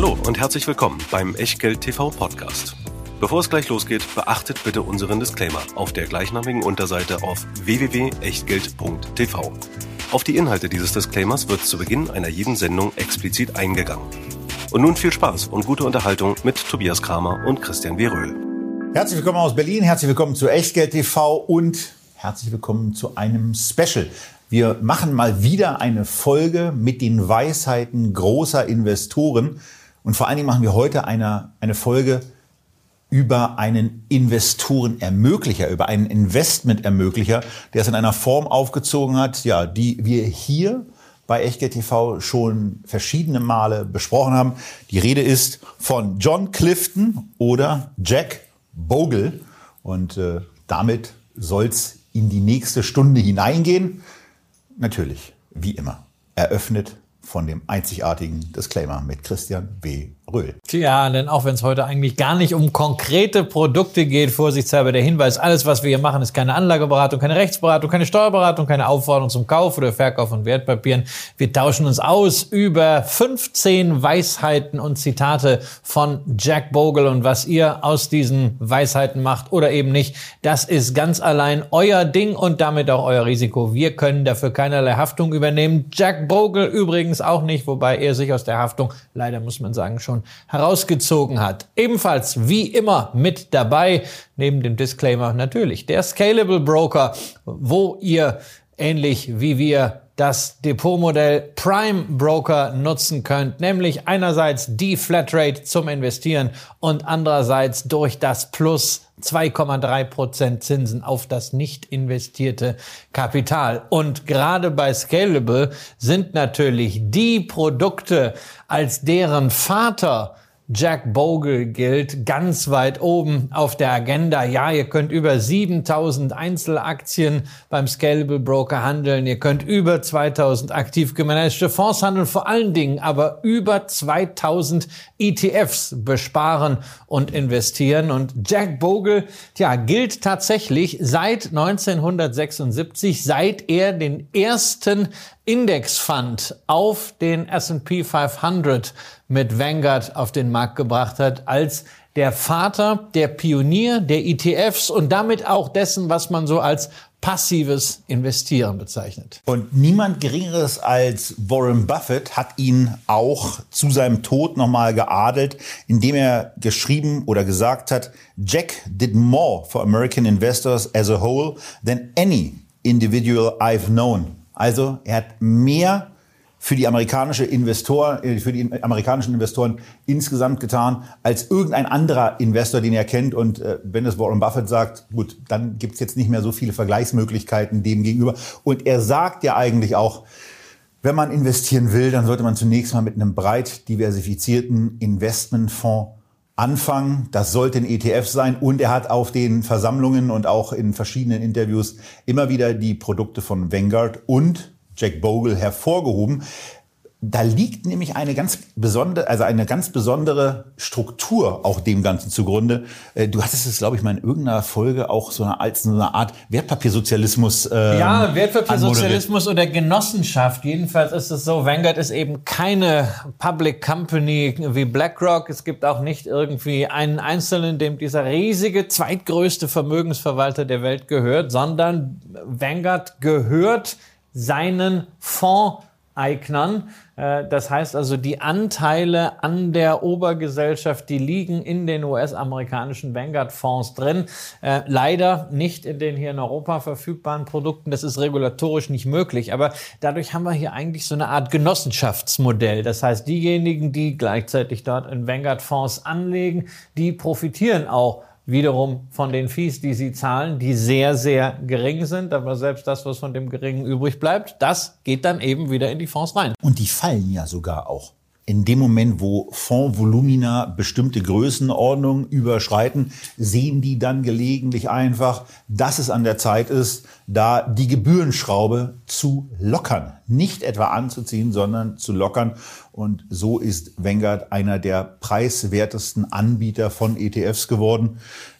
Hallo und herzlich willkommen beim Echtgeld TV Podcast. Bevor es gleich losgeht, beachtet bitte unseren Disclaimer auf der gleichnamigen Unterseite auf www.echtgeld.tv. Auf die Inhalte dieses Disclaimers wird zu Beginn einer jeden Sendung explizit eingegangen. Und nun viel Spaß und gute Unterhaltung mit Tobias Kramer und Christian W. Röhl. Herzlich willkommen aus Berlin, herzlich willkommen zu Echtgeld TV und herzlich willkommen zu einem Special. Wir machen mal wieder eine Folge mit den Weisheiten großer Investoren. Und vor allen Dingen machen wir heute eine, eine Folge über einen Investorenermöglicher, über einen Investmentermöglicher, der es in einer Form aufgezogen hat, ja, die wir hier bei Echtgeld TV schon verschiedene Male besprochen haben. Die Rede ist von John Clifton oder Jack Bogle. Und äh, damit soll's in die nächste Stunde hineingehen. Natürlich, wie immer, eröffnet von dem einzigartigen Disclaimer mit Christian B. Röhl. Tja, denn auch wenn es heute eigentlich gar nicht um konkrete Produkte geht, vorsichtshalber der Hinweis, alles, was wir hier machen, ist keine Anlageberatung, keine Rechtsberatung, keine Steuerberatung, keine Aufforderung zum Kauf oder Verkauf von Wertpapieren. Wir tauschen uns aus über 15 Weisheiten und Zitate von Jack Bogle und was ihr aus diesen Weisheiten macht oder eben nicht, das ist ganz allein euer Ding und damit auch euer Risiko. Wir können dafür keinerlei Haftung übernehmen. Jack Bogle übrigens auch nicht, wobei er sich aus der Haftung, leider muss man sagen, schon herausgezogen hat. Ebenfalls wie immer mit dabei, neben dem Disclaimer natürlich, der Scalable Broker, wo ihr ähnlich wie wir das Depotmodell Prime Broker nutzen könnt, nämlich einerseits die Flatrate zum Investieren und andererseits durch das Plus 2,3 Prozent Zinsen auf das nicht investierte Kapital. Und gerade bei Scalable sind natürlich die Produkte, als deren Vater Jack Bogle gilt ganz weit oben auf der Agenda. Ja, ihr könnt über 7000 Einzelaktien beim Scalable Broker handeln. Ihr könnt über 2000 aktiv gemanagte Fonds handeln, vor allen Dingen aber über 2000 ETFs besparen und investieren. Und Jack Bogle, tja, gilt tatsächlich seit 1976, seit er den ersten Indexfund auf den S&P 500 mit Vanguard auf den Markt gebracht hat, als der Vater, der Pionier der ETFs und damit auch dessen, was man so als passives Investieren bezeichnet. Und niemand Geringeres als Warren Buffett hat ihn auch zu seinem Tod nochmal geadelt, indem er geschrieben oder gesagt hat, Jack did more for American investors as a whole than any individual I've known. Also er hat mehr für die amerikanische Investor, äh, für die amerikanischen Investoren insgesamt getan als irgendein anderer Investor, den er kennt. Und äh, wenn es Warren Buffett sagt, gut, dann gibt's jetzt nicht mehr so viele Vergleichsmöglichkeiten dem gegenüber. Und er sagt ja eigentlich auch, wenn man investieren will, dann sollte man zunächst mal mit einem breit diversifizierten Investmentfonds anfangen. Das sollte ein ETF sein. Und er hat auf den Versammlungen und auch in verschiedenen Interviews immer wieder die Produkte von Vanguard und Jack Bogle hervorgehoben. Da liegt nämlich eine ganz besondere, also eine ganz besondere Struktur auch dem Ganzen zugrunde. Äh, du hattest es, glaube ich, mal in irgendeiner Folge auch so eine, als so eine Art Wertpapiersozialismus. Ähm, ja, Wertpapiersozialismus oder Genossenschaft. Jedenfalls ist es so, Vanguard ist eben keine Public Company wie BlackRock. Es gibt auch nicht irgendwie einen Einzelnen, dem dieser riesige zweitgrößte Vermögensverwalter der Welt gehört, sondern Vanguard gehört seinen Fondseignern. Äh, das heißt also, die Anteile an der Obergesellschaft, die liegen in den US-amerikanischen Vanguard-Fonds drin. Äh, leider nicht in den hier in Europa verfügbaren Produkten. Das ist regulatorisch nicht möglich. Aber dadurch haben wir hier eigentlich so eine Art Genossenschaftsmodell. Das heißt, diejenigen, die gleichzeitig dort in Vanguard-Fonds anlegen, die profitieren auch wiederum von den Fees, die sie zahlen, die sehr, sehr gering sind. Aber selbst das, was von dem Geringen übrig bleibt, das geht dann eben wieder in die Fonds rein. Und die fallen ja sogar auch in dem Moment, wo Fondsvolumina bestimmte Größenordnungen überschreiten, sehen die dann gelegentlich einfach, dass es an der Zeit ist, da die Gebührenschraube zu lockern. Nicht etwa anzuziehen, sondern zu lockern. Und so ist Vanguard einer der preiswertesten Anbieter von ETFs geworden,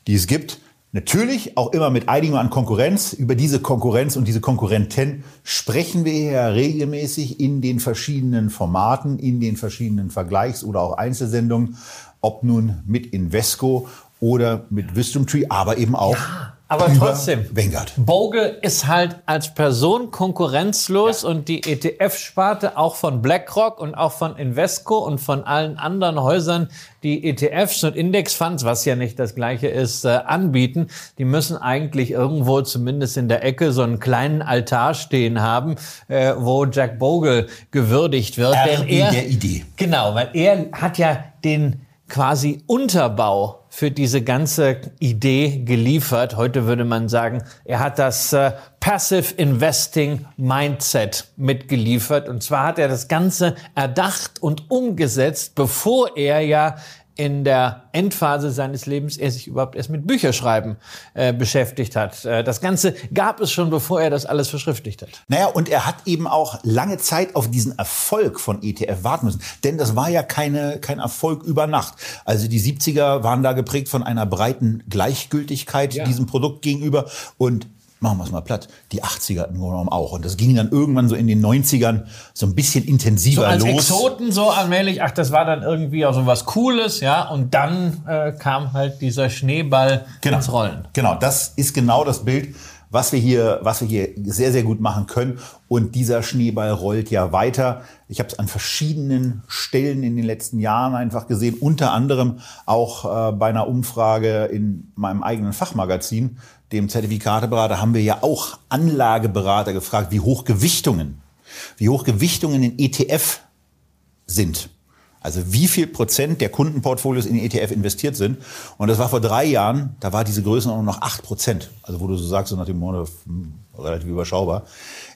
die es gibt. Natürlich auch immer mit Einigung an Konkurrenz. Über diese Konkurrenz und diese Konkurrenten sprechen wir ja regelmäßig in den verschiedenen Formaten, in den verschiedenen Vergleichs- oder auch Einzelsendungen, ob nun mit Invesco oder mit Wisdom Tree, aber eben auch ja. Aber trotzdem, Vanguard. Bogle ist halt als Person konkurrenzlos ja. und die ETF-Sparte auch von BlackRock und auch von Invesco und von allen anderen Häusern, die ETFs und Indexfonds, was ja nicht das gleiche ist, äh, anbieten, die müssen eigentlich irgendwo zumindest in der Ecke so einen kleinen Altar stehen haben, äh, wo Jack Bogle gewürdigt wird. RB denn er, der Idee. Genau, weil er hat ja den quasi Unterbau für diese ganze Idee geliefert. Heute würde man sagen, er hat das äh, Passive Investing Mindset mitgeliefert. Und zwar hat er das Ganze erdacht und umgesetzt, bevor er ja in der Endphase seines Lebens er sich überhaupt erst mit Bücherschreiben äh, beschäftigt hat. Äh, das Ganze gab es schon, bevor er das alles verschriftlicht hat. Naja, und er hat eben auch lange Zeit auf diesen Erfolg von ETF warten müssen. Denn das war ja keine, kein Erfolg über Nacht. Also die 70er waren da geprägt von einer breiten Gleichgültigkeit ja. diesem Produkt gegenüber. Und machen wir es mal platt, die 80er im Grunde genommen auch. Und das ging dann irgendwann so in den 90ern so ein bisschen intensiver so als los. Exoten so allmählich, ach, das war dann irgendwie auch so was Cooles, ja. Und dann äh, kam halt dieser Schneeball genau. ins Rollen. Genau, das ist genau das Bild, was wir hier, was wir hier sehr, sehr gut machen können. Und dieser Schneeball rollt ja weiter. Ich habe es an verschiedenen Stellen in den letzten Jahren einfach gesehen, unter anderem auch äh, bei einer Umfrage in meinem eigenen Fachmagazin, dem Zertifikateberater, haben wir ja auch Anlageberater gefragt, wie hoch Gewichtungen, wie hoch Gewichtungen in ETF sind. Also wie viel Prozent der Kundenportfolios in ETF investiert sind. Und das war vor drei Jahren, da war diese Größenordnung noch acht Prozent. Also wo du so sagst, so nach dem Motto, hm, relativ überschaubar.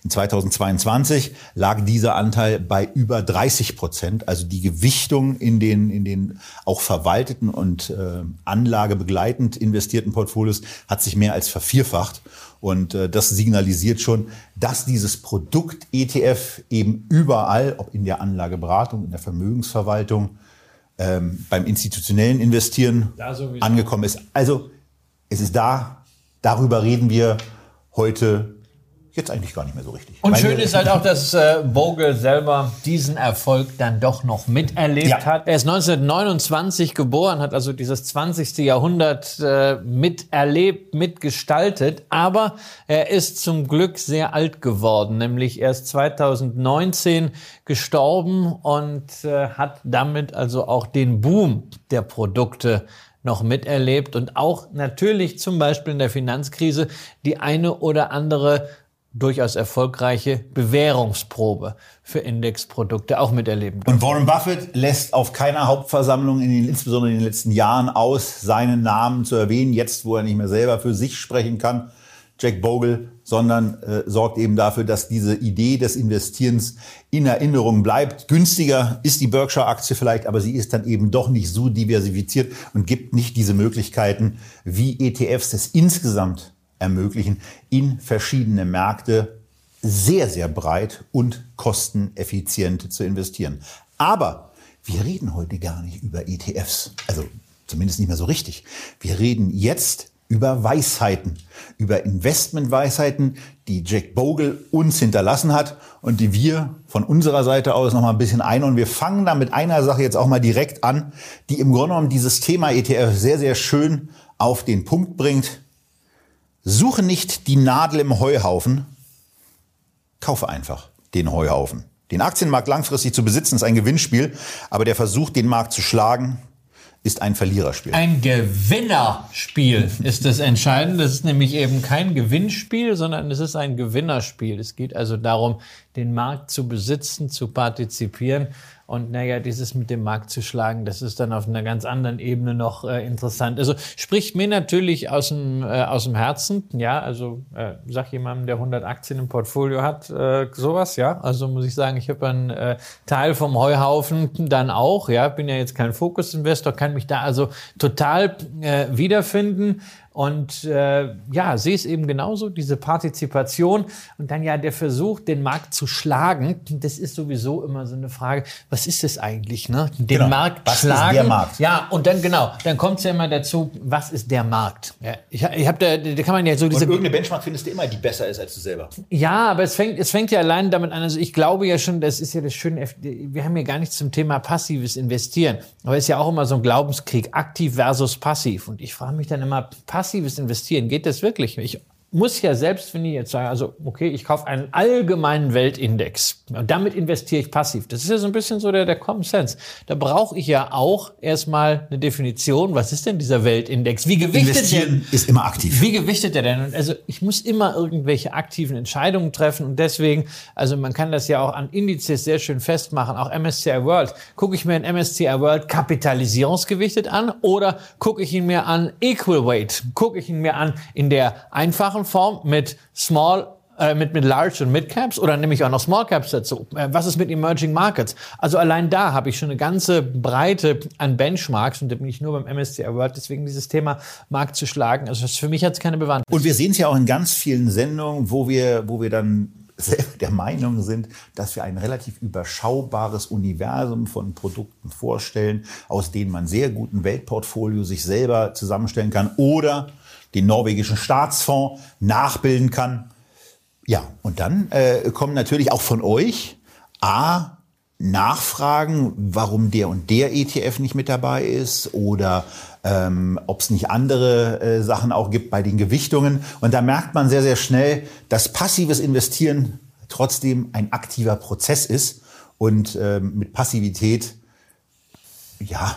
In 2022 lag dieser Anteil bei über 30 Prozent. Also die Gewichtung in den, in den auch verwalteten und äh, anlagebegleitend investierten Portfolios hat sich mehr als vervierfacht. Und äh, das signalisiert schon, dass dieses Produkt ETF eben überall, ob in der Anlageberatung, in der Vermögensverwaltung, ähm, beim institutionellen Investieren angekommen ist. Also es ist da, darüber reden wir heute jetzt eigentlich gar nicht mehr so richtig. Und schön ist halt auch, dass äh, Vogel selber diesen Erfolg dann doch noch miterlebt ja. hat. Er ist 1929 geboren, hat also dieses 20. Jahrhundert äh, miterlebt, mitgestaltet, aber er ist zum Glück sehr alt geworden, nämlich er ist 2019 gestorben und äh, hat damit also auch den Boom der Produkte noch miterlebt und auch natürlich zum Beispiel in der Finanzkrise die eine oder andere durchaus erfolgreiche Bewährungsprobe für Indexprodukte auch miterleben. Und Warren Buffett lässt auf keiner Hauptversammlung, in den, insbesondere in den letzten Jahren, aus, seinen Namen zu erwähnen, jetzt wo er nicht mehr selber für sich sprechen kann, Jack Bogle, sondern äh, sorgt eben dafür, dass diese Idee des Investierens in Erinnerung bleibt. Günstiger ist die Berkshire-Aktie vielleicht, aber sie ist dann eben doch nicht so diversifiziert und gibt nicht diese Möglichkeiten, wie ETFs es insgesamt ermöglichen, in verschiedene Märkte sehr, sehr breit und kosteneffizient zu investieren. Aber wir reden heute gar nicht über ETFs, also zumindest nicht mehr so richtig. Wir reden jetzt über Weisheiten, über Investmentweisheiten, die Jack Bogle uns hinterlassen hat und die wir von unserer Seite aus noch mal ein bisschen ein. Und wir fangen da mit einer Sache jetzt auch mal direkt an, die im Grunde genommen dieses Thema ETF sehr, sehr schön auf den Punkt bringt. Suche nicht die Nadel im Heuhaufen, kaufe einfach den Heuhaufen. Den Aktienmarkt langfristig zu besitzen ist ein Gewinnspiel, aber der Versuch, den Markt zu schlagen, ist ein Verliererspiel. Ein Gewinnerspiel ist das Entscheidende. Das ist nämlich eben kein Gewinnspiel, sondern es ist ein Gewinnerspiel. Es geht also darum, den Markt zu besitzen, zu partizipieren und naja, dieses mit dem Markt zu schlagen, das ist dann auf einer ganz anderen Ebene noch äh, interessant. Also spricht mir natürlich aus dem, äh, aus dem Herzen. Ja, also äh, sag jemandem, der 100 Aktien im Portfolio hat, äh, sowas. Ja, also muss ich sagen, ich habe einen äh, Teil vom Heuhaufen dann auch. Ja, bin ja jetzt kein Fokus-Investor, kann mich da also total äh, wiederfinden. Und äh, ja, sehe es eben genauso, diese Partizipation und dann ja der Versuch, den Markt zu schlagen. Das ist sowieso immer so eine Frage, was ist es eigentlich, ne? Den Genau. Markt Was ist schlagen. der Markt? Ja, und dann genau, dann kommt es ja immer dazu, was ist der Markt? Ja, ich ich habe da, da kann man ja so diese Und irgendeine Benchmark findest du immer, die besser ist als du selber. ja, aber es fängt, es fängt ja allein damit an. Also ich glaube ja schon, das ist ja das Schöne. Wir haben ja gar nichts zum Thema passives Investieren. Aber es ist ja auch immer so ein Glaubenskrieg, aktiv versus passiv. Und ich frage mich dann immer, passives Investieren, geht das wirklich? Ich muss ja selbst, wenn ich jetzt sage, also okay, ich kaufe einen allgemeinen Weltindex und damit investiere ich passiv. Das ist ja so ein bisschen so der, der Common Sense. Da brauche ich ja auch erstmal eine Definition. Was ist denn dieser Weltindex? Wie gewichtet der? Investieren ist immer aktiv. Wie gewichtet er denn? Und also ich muss immer irgendwelche aktiven Entscheidungen treffen und deswegen, also man kann das ja auch an Indizes sehr schön festmachen, auch MSCI World. Gucke ich mir ein MSCI World kapitalisierungsgewichtet an oder gucke ich ihn mir an Equal Weight? Gucke ich ihn mir an in der einfachen Form mit Small äh, mit, mit Large und Mid Caps oder nehme ich auch noch Small Caps dazu? Äh, Was ist mit Emerging Markets? Also allein da habe ich schon eine ganze Breite an Benchmarks und da bin ich nur beim MSCI World. Deswegen dieses Thema Markt zu schlagen, also für mich hat es keine Bewandtnis. Und wir sehen es ja auch in ganz vielen Sendungen, wo wir, wo wir dann selber der Meinung sind, dass wir ein relativ überschaubares Universum von Produkten vorstellen, aus denen man sehr guten Weltportfolio sich selber zusammenstellen kann oder den norwegischen Staatsfonds nachbilden kann. Ja, und dann äh, kommen natürlich auch von euch A, Nachfragen, warum der und der ETF nicht mit dabei ist oder ähm, ob es nicht andere äh, Sachen auch gibt bei den Gewichtungen. Und da merkt man sehr, sehr schnell, dass passives Investieren trotzdem ein aktiver Prozess ist und ähm, mit Passivität ja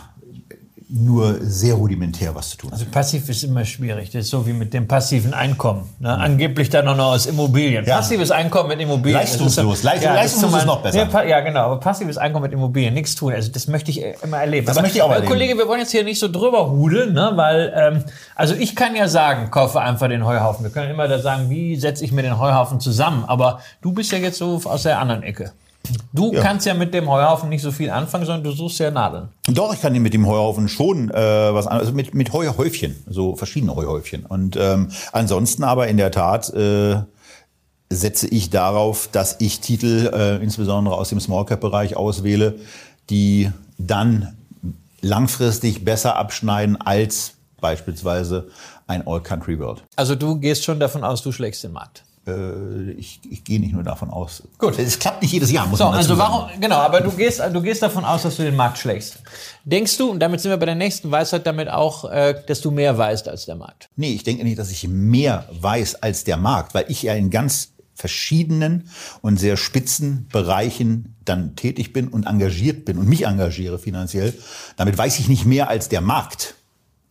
nur sehr rudimentär was zu tun. Also passiv ist immer schwierig. Das ist so wie mit dem passiven Einkommen. Ne? Angeblich dann auch noch aus Immobilien. Ja. Passives Einkommen mit Immobilien. Leistungslos. Leist- das ist leistungslos ist noch besser. Ja, ja, genau. Aber passives Einkommen mit Immobilien, nichts tun. Also das möchte ich äh, immer erleben. Das Aber, möchte ich auch äh, erleben. Kollege, wir wollen jetzt hier nicht so drüber hudeln, ne? weil ähm, also ich kann ja sagen, kaufe einfach den Heuhaufen. Wir können immer da sagen, wie setze ich mir den Heuhaufen zusammen. Aber du bist ja jetzt so aus der anderen Ecke. Du Ja. kannst ja mit dem Heuhaufen nicht so viel anfangen, sondern du suchst ja Nadeln. Doch, ich kann mit dem Heuhaufen schon äh, was anderes, also mit, mit Heuhäufchen, so verschiedene Heuhäufchen. Und ähm, ansonsten aber in der Tat äh, setze ich darauf, dass ich Titel äh, insbesondere aus dem Small Cap Bereich auswähle, die dann langfristig besser abschneiden als beispielsweise ein All Country World. Also du gehst schon davon aus, du schlägst den Markt. Äh, ich, ich gehe nicht nur davon aus. Gut. Es klappt nicht jedes Jahr, muss So, man also sagen. warum, genau, aber du gehst, du gehst davon aus, dass du den Markt schlägst. Denkst du, und damit sind wir bei der nächsten Weisheit, damit auch, äh, dass du mehr weißt als der Markt? Nee, ich denke nicht, dass ich mehr weiß als der Markt, weil ich ja in ganz verschiedenen und sehr spitzen Bereichen dann tätig bin und engagiert bin und mich engagiere finanziell. Damit weiß ich nicht mehr als der Markt.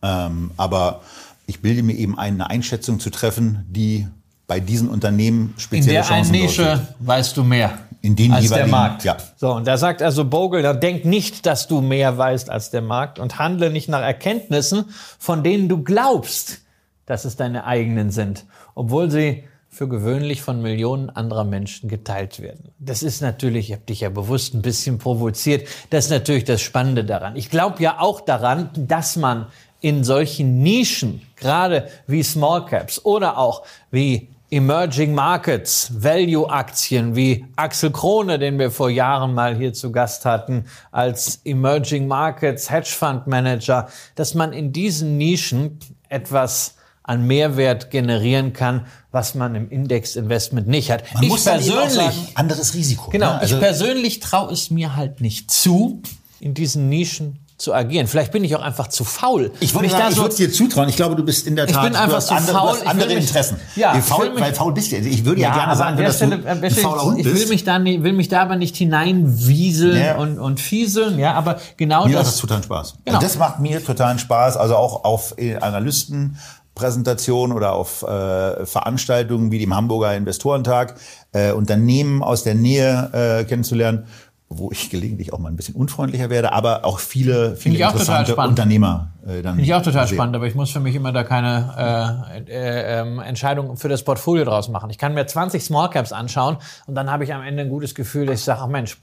Ähm, aber ich bilde mir eben ein, eine Einschätzung zu treffen, die bei diesen Unternehmen In spezielle der einen Chancen Nische darstellt. weißt du mehr. In den als der Markt. ja. So, und da sagt also Bogle, da denk nicht, dass du mehr weißt als der Markt und handle nicht nach Erkenntnissen, von denen du glaubst, dass es deine eigenen sind, obwohl sie für gewöhnlich von Millionen anderer Menschen geteilt werden. Das ist natürlich, ich habe dich ja bewusst ein bisschen provoziert, das ist natürlich das Spannende daran. Ich glaube ja auch daran, dass man in solchen Nischen, gerade wie Small Caps oder auch wie Emerging Markets, Value-Aktien wie Axel Krone, den wir vor Jahren mal hier zu Gast hatten, als Emerging Markets Hedge Fund Manager, dass man in diesen Nischen etwas an Mehrwert generieren kann, was man im Index-Investment nicht hat. Man ich muss persönlich, sagen, anderes Risiko. Genau, ne? Also, ich persönlich traue es mir halt nicht zu, in diesen Nischen zu agieren. Vielleicht bin ich auch einfach zu faul. ich würde sagen, ich so- würde dir zutrauen. Ich glaube, du bist in der Ich Tat bin du einfach zu andere, faul. du hast Ich andere mich- Interessen. Ja, ich faul, weil faul bist du. Ich würde ja, gerne aber sagen, dass Stelle, du an der ein fauler Hund ich will bist. mich da nicht, will mich da aber nicht hineinwieseln Ja. und, und fieseln, ja, aber genau Mir macht das, das total Spaß. Genau. Das macht mir totalen Spaß. Also auch auf äh, Analystenpräsentationen oder auf äh, Veranstaltungen wie dem Hamburger Investorentag, äh, Unternehmen aus der Nähe äh, kennenzulernen, wo ich gelegentlich auch mal ein bisschen unfreundlicher werde, aber auch viele, viele ich auch total interessante. Unternehmer äh, dann Finde ich auch total sehe. spannend, aber ich muss für mich immer da keine äh, äh, ähm, Entscheidung für das Portfolio draus machen. Ich kann mir 20 Small Caps anschauen und dann habe ich am Ende ein gutes Gefühl, dass ich sage, ach Mensch,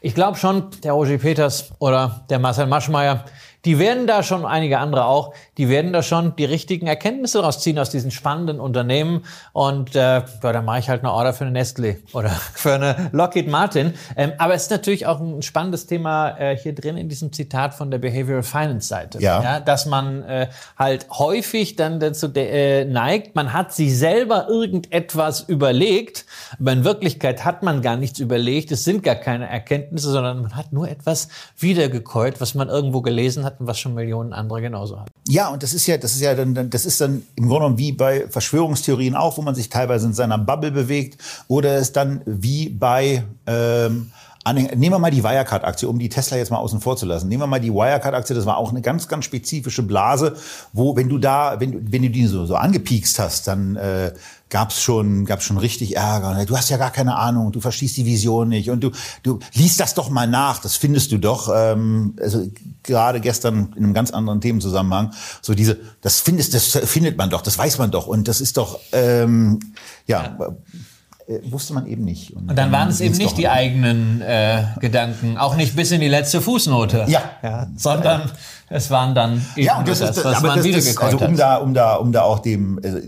ich glaube schon, der Roger Peters oder der Marcel Maschmeyer, die werden da schon, einige andere auch, die werden da schon die richtigen Erkenntnisse rausziehen aus diesen spannenden Unternehmen. Und äh, ja, dann mache ich halt eine Order für eine Nestle oder für eine Lockheed Martin. Ähm, aber es ist natürlich auch ein spannendes Thema äh, hier drin in diesem Zitat von der Behavioral Finance Seite. Ja. ja dass man äh, halt häufig dann dazu äh, neigt, man hat sich selber irgendetwas überlegt, aber in Wirklichkeit hat man gar nichts überlegt. Es sind gar keine Erkenntnisse, sondern man hat nur etwas wiedergekäut, was man irgendwo gelesen hat und was schon Millionen andere genauso hat. Ja, und das ist ja, das ist ja dann, das ist dann im Grunde genommen wie bei Verschwörungstheorien auch, wo man sich teilweise in seiner Bubble bewegt, oder es dann wie bei ähm, Nehmen wir mal die Wirecard-Aktie, um die Tesla jetzt mal außen vor zu lassen. Nehmen wir mal die Wirecard-Aktie, das war auch eine ganz, ganz spezifische Blase, wo, wenn du da, wenn, wenn du die so, so angepiekst hast, dann äh, gab's schon, gab's schon richtig Ärger. Du hast ja gar keine Ahnung, du verstehst die Vision nicht und du, du liest das doch mal nach, das findest du doch. Ähm, also gerade gestern in einem ganz anderen Themenzusammenhang, so diese, das findest, das findet man doch, das weiß man doch und das ist doch, ähm, ja. ja wusste man eben nicht. Und, und dann waren es eben nicht die eigenen äh, Gedanken, auch nicht bis in die letzte Fußnote. Ja. ja sondern es waren dann eben ja, und das, das, ist, was man wieder Also um da, um da, um da auch dem, äh,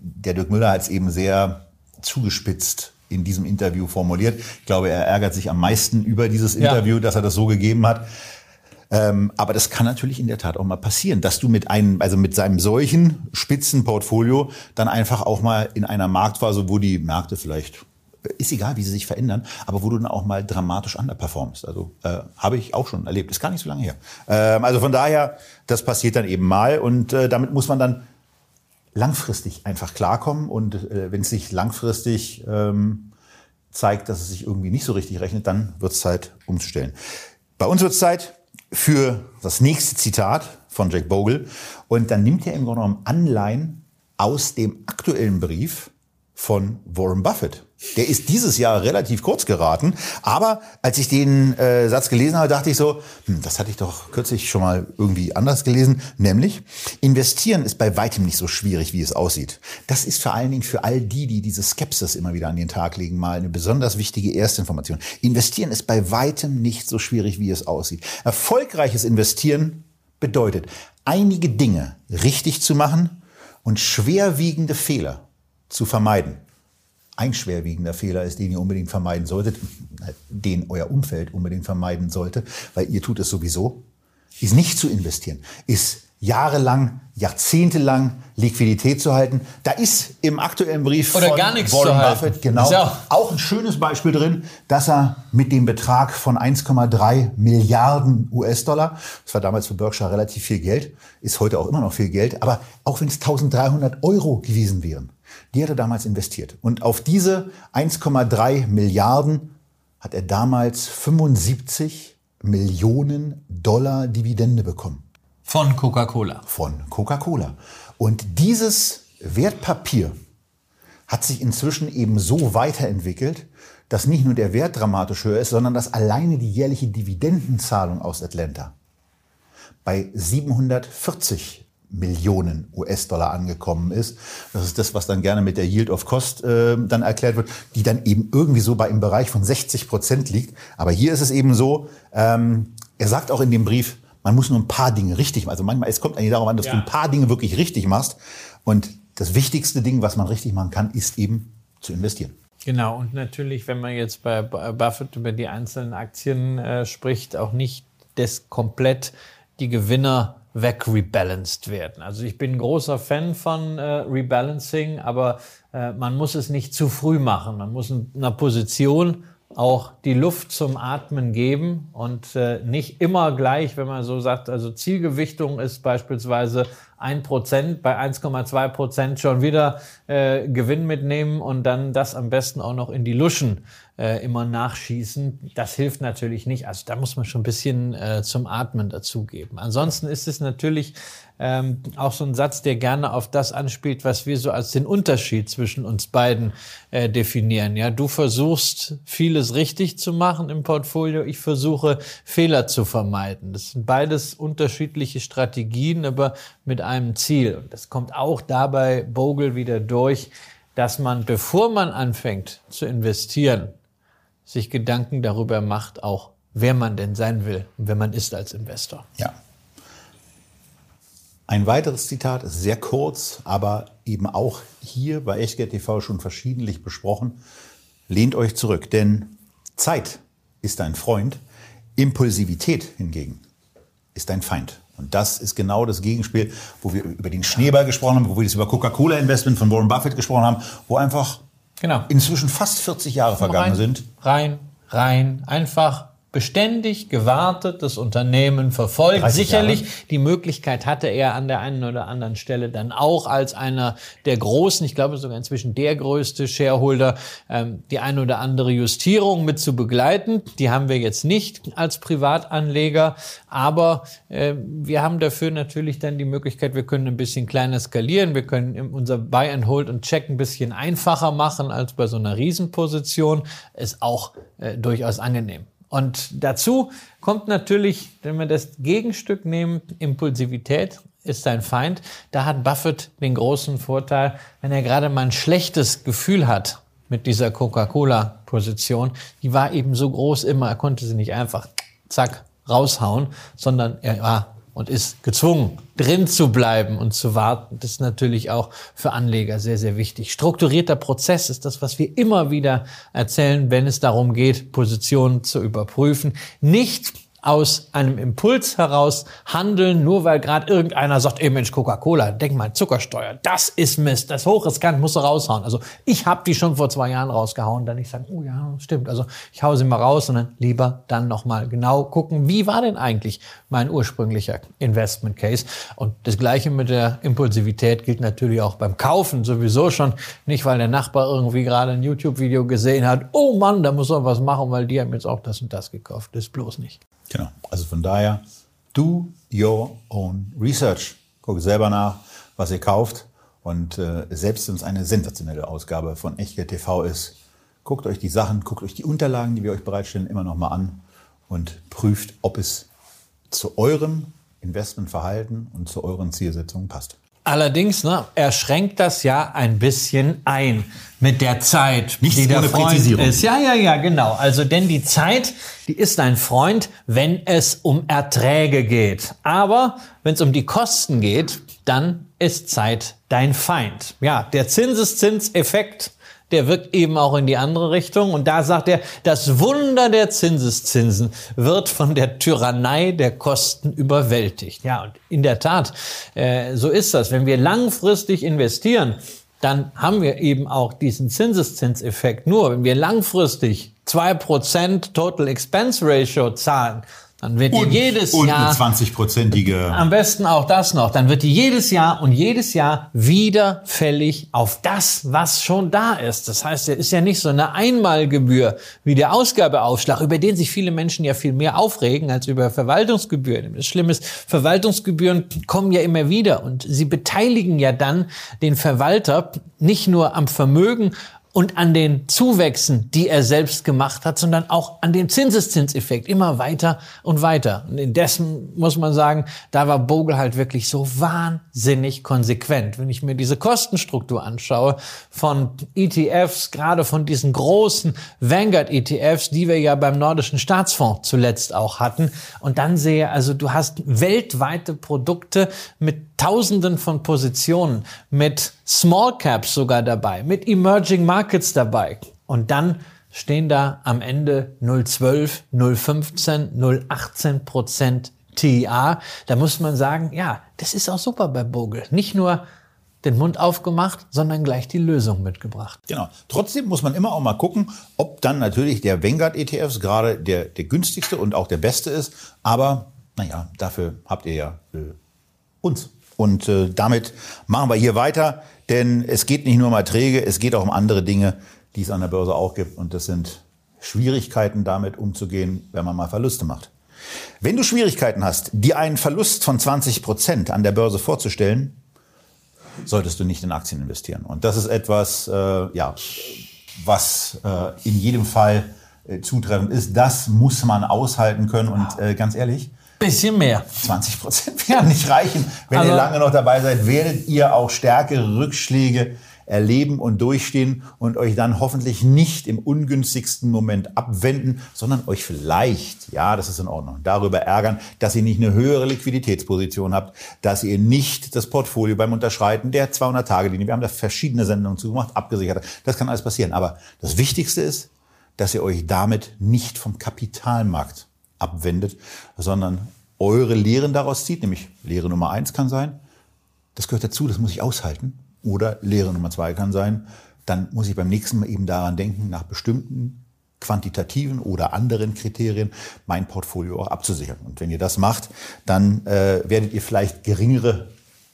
der Dirk Müller hat es eben sehr zugespitzt in diesem Interview formuliert. Ich glaube, er ärgert sich am meisten über dieses Interview, ja. dass er das so gegeben hat. Ähm, aber das kann natürlich in der Tat auch mal passieren, dass du mit einem, also mit seinem solchen Spitzenportfolio dann einfach auch mal in einer Marktphase, wo die Märkte vielleicht ist egal, wie sie sich verändern, aber wo du dann auch mal dramatisch underperformst. Also äh, habe ich auch schon erlebt, ist gar nicht so lange her. Ähm, also von daher, das passiert dann eben mal und äh, damit muss man dann langfristig einfach klarkommen und äh, wenn es sich langfristig ähm, zeigt, dass es sich irgendwie nicht so richtig rechnet, dann wird es Zeit umzustellen. Bei uns wird es Zeit, für das nächste Zitat von Jack Bogle. Und dann nimmt er im Grunde genommen Anleihen aus dem aktuellen Brief von Warren Buffett. Der ist dieses Jahr relativ kurz geraten, aber als ich den äh, Satz gelesen habe, dachte ich so, hm, das hatte ich doch kürzlich schon mal irgendwie anders gelesen, nämlich investieren ist bei weitem nicht so schwierig, wie es aussieht. Das ist vor allen Dingen für all die, die diese Skepsis immer wieder an den Tag legen, mal eine besonders wichtige Erstinformation. Investieren ist bei weitem nicht so schwierig, wie es aussieht. Erfolgreiches Investieren bedeutet, einige Dinge richtig zu machen und schwerwiegende Fehler zu vermeiden. Ein schwerwiegender Fehler ist, den ihr unbedingt vermeiden solltet, den euer Umfeld unbedingt vermeiden sollte, weil ihr tut es sowieso, ist nicht zu investieren, ist jahrelang, jahrzehntelang Liquidität zu halten. Da ist im aktuellen Brief Oder von gar nichts Warren Buffett genau auch, auch ein schönes Beispiel drin, dass er mit dem Betrag von 1,3 Milliarden US-Dollar, das war damals für Berkshire relativ viel Geld, ist heute auch immer noch viel Geld, aber auch wenn es 1300 Euro gewesen wären, die hat er damals investiert. Und auf diese 1,3 Milliarden hat er damals 75 Millionen Dollar Dividende bekommen. Von Coca-Cola. Von Coca-Cola. Und dieses Wertpapier hat sich inzwischen eben so weiterentwickelt, dass nicht nur der Wert dramatisch höher ist, sondern dass alleine die jährliche Dividendenzahlung aus Atlanta bei 740 Millionen US-Dollar angekommen ist. Das ist das, was dann gerne mit der Yield of Cost äh, dann erklärt wird, die dann eben irgendwie so bei im Bereich von 60 Prozent liegt. Aber hier ist es eben so, ähm, er sagt auch in dem Brief, man muss nur ein paar Dinge richtig machen. Also manchmal, es kommt eigentlich darauf an, dass ja. du ein paar Dinge wirklich richtig machst. Und das wichtigste Ding, was man richtig machen kann, ist eben zu investieren. Genau, und natürlich, wenn man jetzt bei Buffett über die einzelnen Aktien äh, spricht, auch nicht das komplett die Gewinner wegrebalanced werden. Also ich bin großer Fan von äh, Rebalancing, aber äh, man muss es nicht zu früh machen. Man muss in einer Position auch die Luft zum Atmen geben und äh, nicht immer gleich, wenn man so sagt, also Zielgewichtung ist beispielsweise ein Prozent, bei 1,2 Prozent schon wieder äh, Gewinn mitnehmen und dann das am besten auch noch in die Luschen äh, immer nachschießen. Das hilft natürlich nicht. Also da muss man schon ein bisschen äh, zum Atmen dazugeben. Ansonsten ist es natürlich ähm, auch so ein Satz, der gerne auf das anspielt, was wir so als den Unterschied zwischen uns beiden äh, definieren. Ja, du versuchst vieles richtig zu machen im Portfolio, ich versuche Fehler zu vermeiden. Das sind beides unterschiedliche Strategien, aber mit einem Ziel. Und das kommt auch dabei Bogle wieder durch, dass man, bevor man anfängt zu investieren, sich Gedanken darüber macht, auch wer man denn sein will und wer man ist als Investor. Ja, Ein weiteres Zitat ist sehr kurz, aber eben auch hier bei Echtgeld TV schon verschiedentlich besprochen. Lehnt euch zurück, denn Zeit ist dein Freund, Impulsivität hingegen ist dein Feind. Und das ist genau das Gegenspiel, wo wir über den Schneeball gesprochen haben, wo wir das über Coca-Cola-Investment von Warren Buffett gesprochen haben, wo einfach genau. inzwischen fast 40 Jahre vergangen rein, sind. Rein, rein, einfach beständig gewartet, das Unternehmen verfolgt. Sicherlich die Möglichkeit hatte er an der einen oder anderen Stelle dann auch als einer der großen, ich glaube sogar inzwischen der größte Shareholder, ähm, die eine oder andere Justierung mit zu begleiten. Die haben wir jetzt nicht als Privatanleger, aber äh, wir haben dafür natürlich dann die Möglichkeit, wir können ein bisschen kleiner skalieren, wir können unser Buy and Hold und Check ein bisschen einfacher machen als bei so einer Riesenposition. Ist auch äh, durchaus angenehm. Und dazu kommt natürlich, wenn wir das Gegenstück nehmen, Impulsivität ist sein Feind. Da hat Buffett den großen Vorteil, wenn er gerade mal ein schlechtes Gefühl hat mit dieser Coca-Cola-Position, die war eben so groß immer, er konnte sie nicht einfach zack raushauen, sondern er war und ist gezwungen, drin zu bleiben und zu warten. Das ist natürlich auch für Anleger sehr, sehr wichtig. Strukturierter Prozess ist das, was wir immer wieder erzählen, wenn es darum geht, Positionen zu überprüfen. Nicht aus einem Impuls heraus handeln, nur weil gerade irgendeiner sagt, ey Mensch, Coca-Cola, denk mal, Zuckersteuer, das ist Mist, das ist hochriskant, musst du raushauen. Also ich habe die schon vor zwei Jahren rausgehauen, dann ich sage, oh ja, stimmt, also ich hau sie mal raus, sondern lieber dann nochmal genau gucken, wie war denn eigentlich mein ursprünglicher Investment Case? Und das Gleiche mit der Impulsivität gilt natürlich auch beim Kaufen sowieso schon, nicht weil der Nachbar irgendwie gerade ein YouTube-Video gesehen hat, oh Mann, da muss er was machen, weil die haben jetzt auch das und das gekauft, das bloß nicht. Genau. Also von daher, do your own research. Guckt selber nach, was ihr kauft. Und äh, selbst wenn es eine sensationelle Ausgabe von Echtgeld TV ist, guckt euch die Sachen, guckt euch die Unterlagen, die wir euch bereitstellen, immer noch mal an und prüft, ob es zu eurem Investmentverhalten und zu euren Zielsetzungen passt. Allerdings, ne, er schränkt das ja ein bisschen ein mit der Zeit, Nichts die der Freund ist. Ja, ja, ja, genau. Also, denn die Zeit, die ist ein Freund, wenn es um Erträge geht. Aber wenn es um die Kosten geht, dann ist Zeit dein Feind. Ja, der Zinseszinseffekt der wirkt eben auch in die andere Richtung. Und da sagt er, das Wunder der Zinseszinsen wird von der Tyrannei der Kosten überwältigt. Ja, und in der Tat, äh, so ist das. Wenn wir langfristig investieren, dann haben wir eben auch diesen Zinseszinseffekt. Nur wenn wir langfristig zwei Prozent Total Expense Ratio zahlen, dann wird und, die jedes und Jahr. Und 20-prozentige. Am besten auch das noch. Dann wird die jedes Jahr und jedes Jahr wieder fällig auf das, was schon da ist. Das heißt, es ist ja nicht so eine Einmalgebühr wie der Ausgabeaufschlag, über den sich viele Menschen ja viel mehr aufregen als über Verwaltungsgebühren. Das Schlimme ist, Verwaltungsgebühren kommen ja immer wieder und sie beteiligen ja dann den Verwalter nicht nur am Vermögen, und an den Zuwächsen, die er selbst gemacht hat, sondern auch an dem Zinseszinseffekt immer weiter und weiter. Und indessen muss man sagen, da war Bogle halt wirklich so wahnsinnig konsequent. Wenn ich mir diese Kostenstruktur anschaue von ETFs, gerade von diesen großen Vanguard ETFs, die wir ja beim nordischen Staatsfonds zuletzt auch hatten, und dann sehe, also du hast weltweite Produkte mit Tausenden von Positionen, mit Small Caps sogar dabei, mit Emerging Markets dabei. Und dann stehen da am Ende 0,12, 0,15, 0,18 Prozent TIA. Da muss man sagen, ja, das ist auch super bei Bogle. Nicht nur den Mund aufgemacht, sondern gleich die Lösung mitgebracht. Genau. Trotzdem muss man immer auch mal gucken, ob dann natürlich der Vanguard ETFs gerade der, der günstigste und auch der beste ist. Aber naja, dafür habt ihr ja äh, uns. Und äh, damit machen wir hier weiter, denn es geht nicht nur um Erträge, es geht auch um andere Dinge, die es an der Börse auch gibt. Und das sind Schwierigkeiten damit umzugehen, wenn man mal Verluste macht. Wenn du Schwierigkeiten hast, dir einen Verlust von 20 Prozent an der Börse vorzustellen, solltest du nicht in Aktien investieren. Und das ist etwas, äh, ja, was äh, in jedem Fall äh, zutreffend ist. Das muss man aushalten können. Und äh, ganz ehrlich, Bisschen mehr. 20 Prozent werden nicht reichen. Wenn also, ihr lange noch dabei seid, werdet ihr auch stärkere Rückschläge erleben und durchstehen und euch dann hoffentlich nicht im ungünstigsten Moment abwenden, sondern euch vielleicht, ja, das ist in Ordnung, darüber ärgern, dass ihr nicht eine höhere Liquiditätsposition habt, dass ihr nicht das Portfolio beim Unterschreiten der 200-Tage-Linie, wir haben da verschiedene Sendungen zugemacht, abgesichert habt. Das kann alles passieren. Aber das Wichtigste ist, dass ihr euch damit nicht vom Kapitalmarkt abwendet, sondern eure Lehren daraus zieht, nämlich Lehre Nummer eins kann sein, das gehört dazu, das muss ich aushalten. Oder Lehre Nummer zwei kann sein, dann muss ich beim nächsten Mal eben daran denken, nach bestimmten quantitativen oder anderen Kriterien mein Portfolio auch abzusichern. Und wenn ihr das macht, dann äh, werdet ihr vielleicht geringere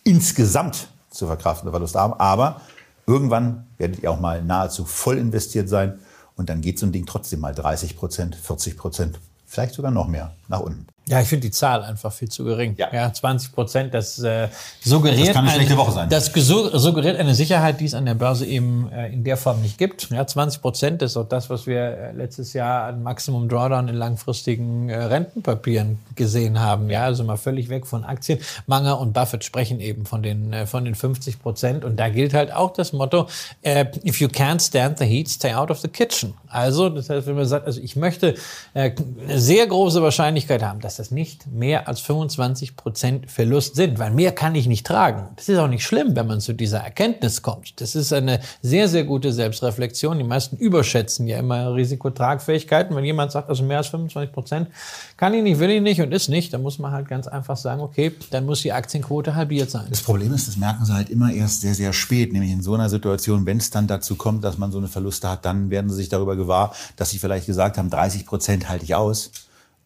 insgesamt zu verkraftende Verluste haben, aber irgendwann werdet ihr auch mal nahezu voll investiert sein und dann geht so ein Ding trotzdem mal 30 Prozent, 40 Prozent, vielleicht sogar noch mehr nach unten. Ja, ich finde die Zahl einfach viel zu gering. Ja. ja 20 Prozent, das äh, suggeriert Das kann eine schlechte Woche sein. Das suggeriert eine Sicherheit, die es an der Börse eben äh, in der Form nicht gibt. Ja, 20 Prozent ist auch das, was wir äh, letztes Jahr an Maximum Drawdown in langfristigen äh, Rentenpapieren gesehen haben. Ja, also mal völlig weg von Aktien. Manger und Buffett sprechen eben von den äh, von den 50 Prozent und da gilt halt auch das Motto: äh, If you can't stand the heat, stay out of the kitchen. Also das heißt, wenn man sagt, also ich möchte äh, eine sehr große Wahrscheinlichkeit haben, dass das nicht mehr als 25 Prozent Verlust sind, weil mehr kann ich nicht tragen. Das ist auch nicht schlimm, wenn man zu dieser Erkenntnis kommt. Das ist eine sehr, sehr gute Selbstreflexion. Die meisten überschätzen ja immer Risikotragfähigkeiten. Wenn jemand sagt, also mehr als 25 Prozent kann ich nicht, will ich nicht und ist nicht, dann muss man halt ganz einfach sagen, okay, dann muss die Aktienquote halbiert sein. Das Problem ist, das merken sie halt immer erst sehr, sehr spät, nämlich in so einer Situation, wenn es dann dazu kommt, dass man so eine Verluste hat, dann werden sie sich darüber gewahr, dass sie vielleicht gesagt haben, 30 Prozent halte ich aus.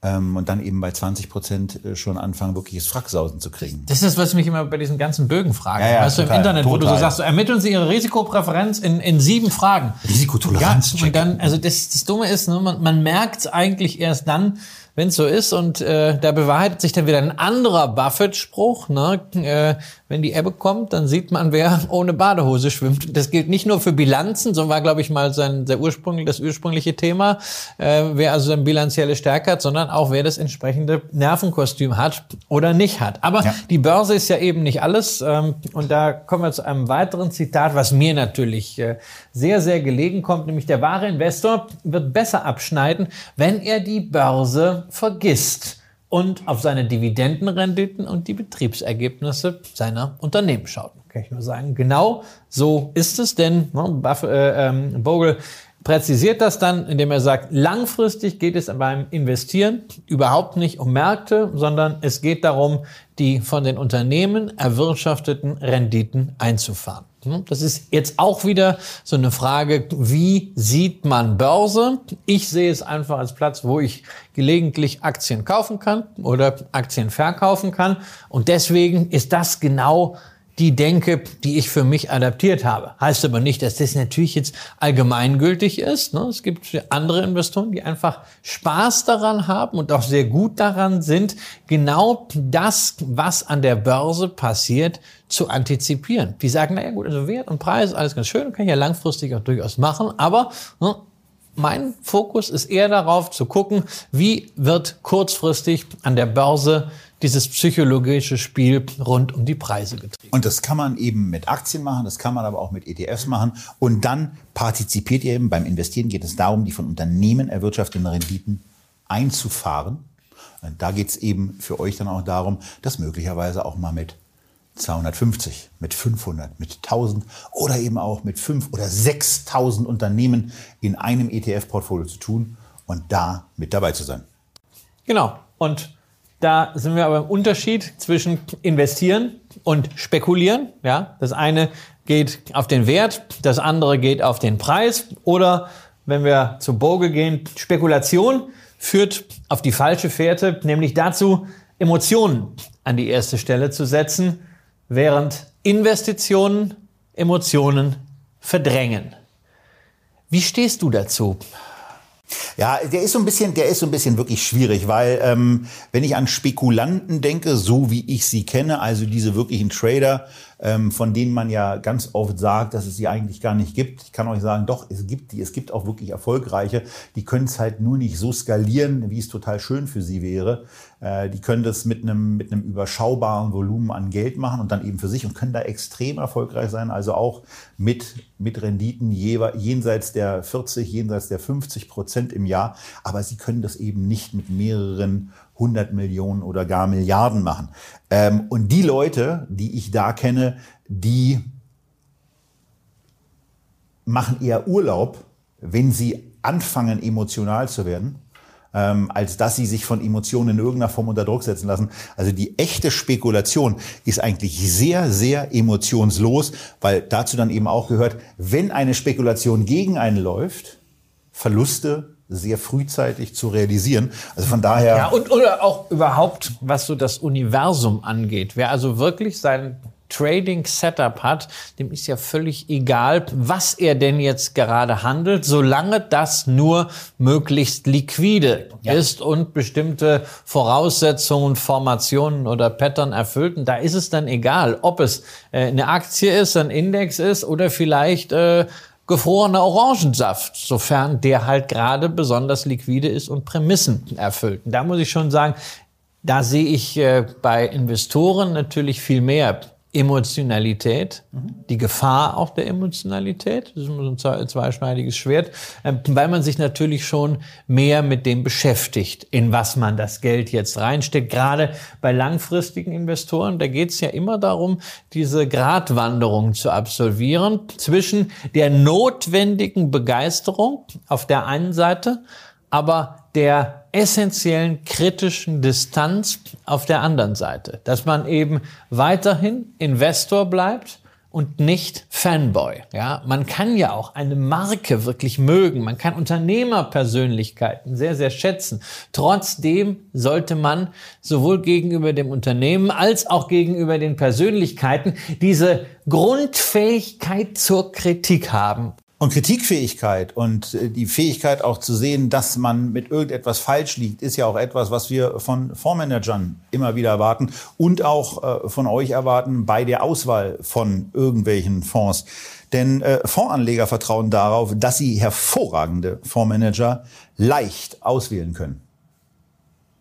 Ähm, und dann eben bei 20 Prozent äh, schon anfangen, wirkliches Fracksausen zu kriegen. Das ist, was mich immer bei diesen ganzen Bögen frage. Ja, ja, weißt du, im total, Internet, wo du so total. sagst, so, ermitteln Sie Ihre Risikopräferenz in, in sieben Fragen. Risikotoleranz, Ja, und dann, also das, das Dumme ist, ne, man, man merkt es eigentlich erst dann, wenn es so ist. Und äh, da bewahrheitet sich dann wieder ein anderer Buffett-Spruch. Ne? Äh, wenn die Ebbe kommt, dann sieht man, wer ohne Badehose schwimmt. Das gilt nicht nur für Bilanzen, so war, glaube ich, mal sein sehr ursprünglich, das ursprüngliche Thema, äh, wer also eine bilanzielle Stärke hat, sondern auch wer das entsprechende Nervenkostüm hat oder nicht hat. Aber Ja. die Börse ist ja eben nicht alles. Ähm, und da kommen wir zu einem weiteren Zitat, was mir natürlich äh, sehr, sehr gelegen kommt, nämlich der wahre Investor wird besser abschneiden, wenn er die Börse vergisst und auf seine Dividendenrenditen und die Betriebsergebnisse seiner Unternehmen schaut. Kann ich nur sagen, genau so ist es, denn ne, Buff, äh, ähm, Bogle präzisiert das dann, indem er sagt, langfristig geht es beim Investieren überhaupt nicht um Märkte, sondern es geht darum, die von den Unternehmen erwirtschafteten Renditen einzufahren. Hm, Das ist jetzt auch wieder so eine Frage, wie sieht man Börse? Ich sehe es einfach als Platz, wo ich gelegentlich Aktien kaufen kann oder Aktien verkaufen kann. Und deswegen ist das genau die Denke, die ich für mich adaptiert habe. Heißt aber nicht, dass das natürlich jetzt allgemeingültig ist. ne? Es gibt andere Investoren, die einfach Spaß daran haben und auch sehr gut daran sind, genau das, was an der Börse passiert, zu antizipieren. Die sagen, naja gut, also Wert und Preis, alles ganz schön, kann ich ja langfristig auch durchaus machen, aber ne, mein Fokus ist eher darauf zu gucken, wie wird kurzfristig an der Börse dieses psychologische Spiel rund um die Preise getrieben. Und das kann man eben mit Aktien machen, das kann man aber auch mit ETFs machen. Und dann partizipiert ihr eben beim Investieren geht es darum, die von Unternehmen erwirtschafteten Renditen einzufahren. Und da geht es eben für euch dann auch darum, das möglicherweise auch mal mit 250, mit 500, mit 1000 oder eben auch mit 5 oder 6000 Unternehmen in einem ETF-Portfolio zu tun und da mit dabei zu sein. Genau. Und da sind wir aber im Unterschied zwischen investieren und spekulieren. Ja, das eine geht auf den Wert, das andere geht auf den Preis. Oder wenn wir zu Bogle gehen, Spekulation führt auf die falsche Fährte, nämlich dazu, Emotionen an die erste Stelle zu setzen, während Investitionen Emotionen verdrängen. Wie stehst du dazu? Ja, der ist so ein bisschen, der ist so ein bisschen wirklich schwierig, weil ähm, wenn ich an Spekulanten denke, so wie ich sie kenne, also diese wirklichen Trader, ähm, von denen man ja ganz oft sagt, dass es sie eigentlich gar nicht gibt. Ich kann euch sagen, doch, es gibt die. Es gibt auch wirklich erfolgreiche. Die können es halt nur nicht so skalieren, wie es total schön für sie wäre. Äh, die können das mit einem, mit einem überschaubaren Volumen an Geld machen und dann eben für sich und können da extrem erfolgreich sein. Also auch mit, mit Renditen jenseits der 40, jenseits der 50 Prozent im Jahr. Aber sie können das eben nicht mit mehreren 100 Millionen oder gar Milliarden machen. Ähm, und die Leute, die ich da kenne, die machen eher Urlaub, wenn sie anfangen, emotional zu werden, ähm, als dass sie sich von Emotionen in irgendeiner Form unter Druck setzen lassen. Also die echte Spekulation ist eigentlich sehr, sehr emotionslos, weil dazu dann eben auch gehört, wenn eine Spekulation gegen einen läuft, Verluste sehr frühzeitig zu realisieren. Also von daher. Ja, und oder auch überhaupt, was so das Universum angeht. Wer also wirklich sein Trading-Setup hat, dem ist ja völlig egal, was er denn jetzt gerade handelt, solange das nur möglichst liquide ja. ist und bestimmte Voraussetzungen, Formationen oder Pattern erfüllt. Und da ist es dann egal, ob es äh, eine Aktie ist, ein Index ist oder vielleicht äh, gefrorener Orangensaft, sofern der halt gerade besonders liquide ist und Prämissen erfüllt. Und da muss ich schon sagen, da sehe ich äh, bei Investoren natürlich viel mehr Emotionalität, mhm. die Gefahr auch der Emotionalität, das ist ein zweischneidiges Schwert, ähm, weil man sich natürlich schon mehr mit dem beschäftigt, in was man das Geld jetzt reinsteckt. Gerade bei langfristigen Investoren, da geht es ja immer darum, diese Gratwanderung zu absolvieren zwischen der notwendigen Begeisterung auf der einen Seite, aber der essentiellen kritischen Distanz auf der anderen Seite. Dass man eben weiterhin Investor bleibt und nicht Fanboy. Ja, man kann ja auch eine Marke wirklich mögen. Man kann Unternehmerpersönlichkeiten sehr, sehr schätzen. Trotzdem sollte man sowohl gegenüber dem Unternehmen als auch gegenüber den Persönlichkeiten diese Grundfähigkeit zur Kritik haben. Und Kritikfähigkeit und äh, die Fähigkeit auch zu sehen, dass man mit irgendetwas falsch liegt, ist ja auch etwas, was wir von Fondsmanagern immer wieder erwarten und auch äh, von euch erwarten bei der Auswahl von irgendwelchen Fonds. Denn äh, Fondsanleger vertrauen darauf, dass sie hervorragende Fondsmanager leicht auswählen können.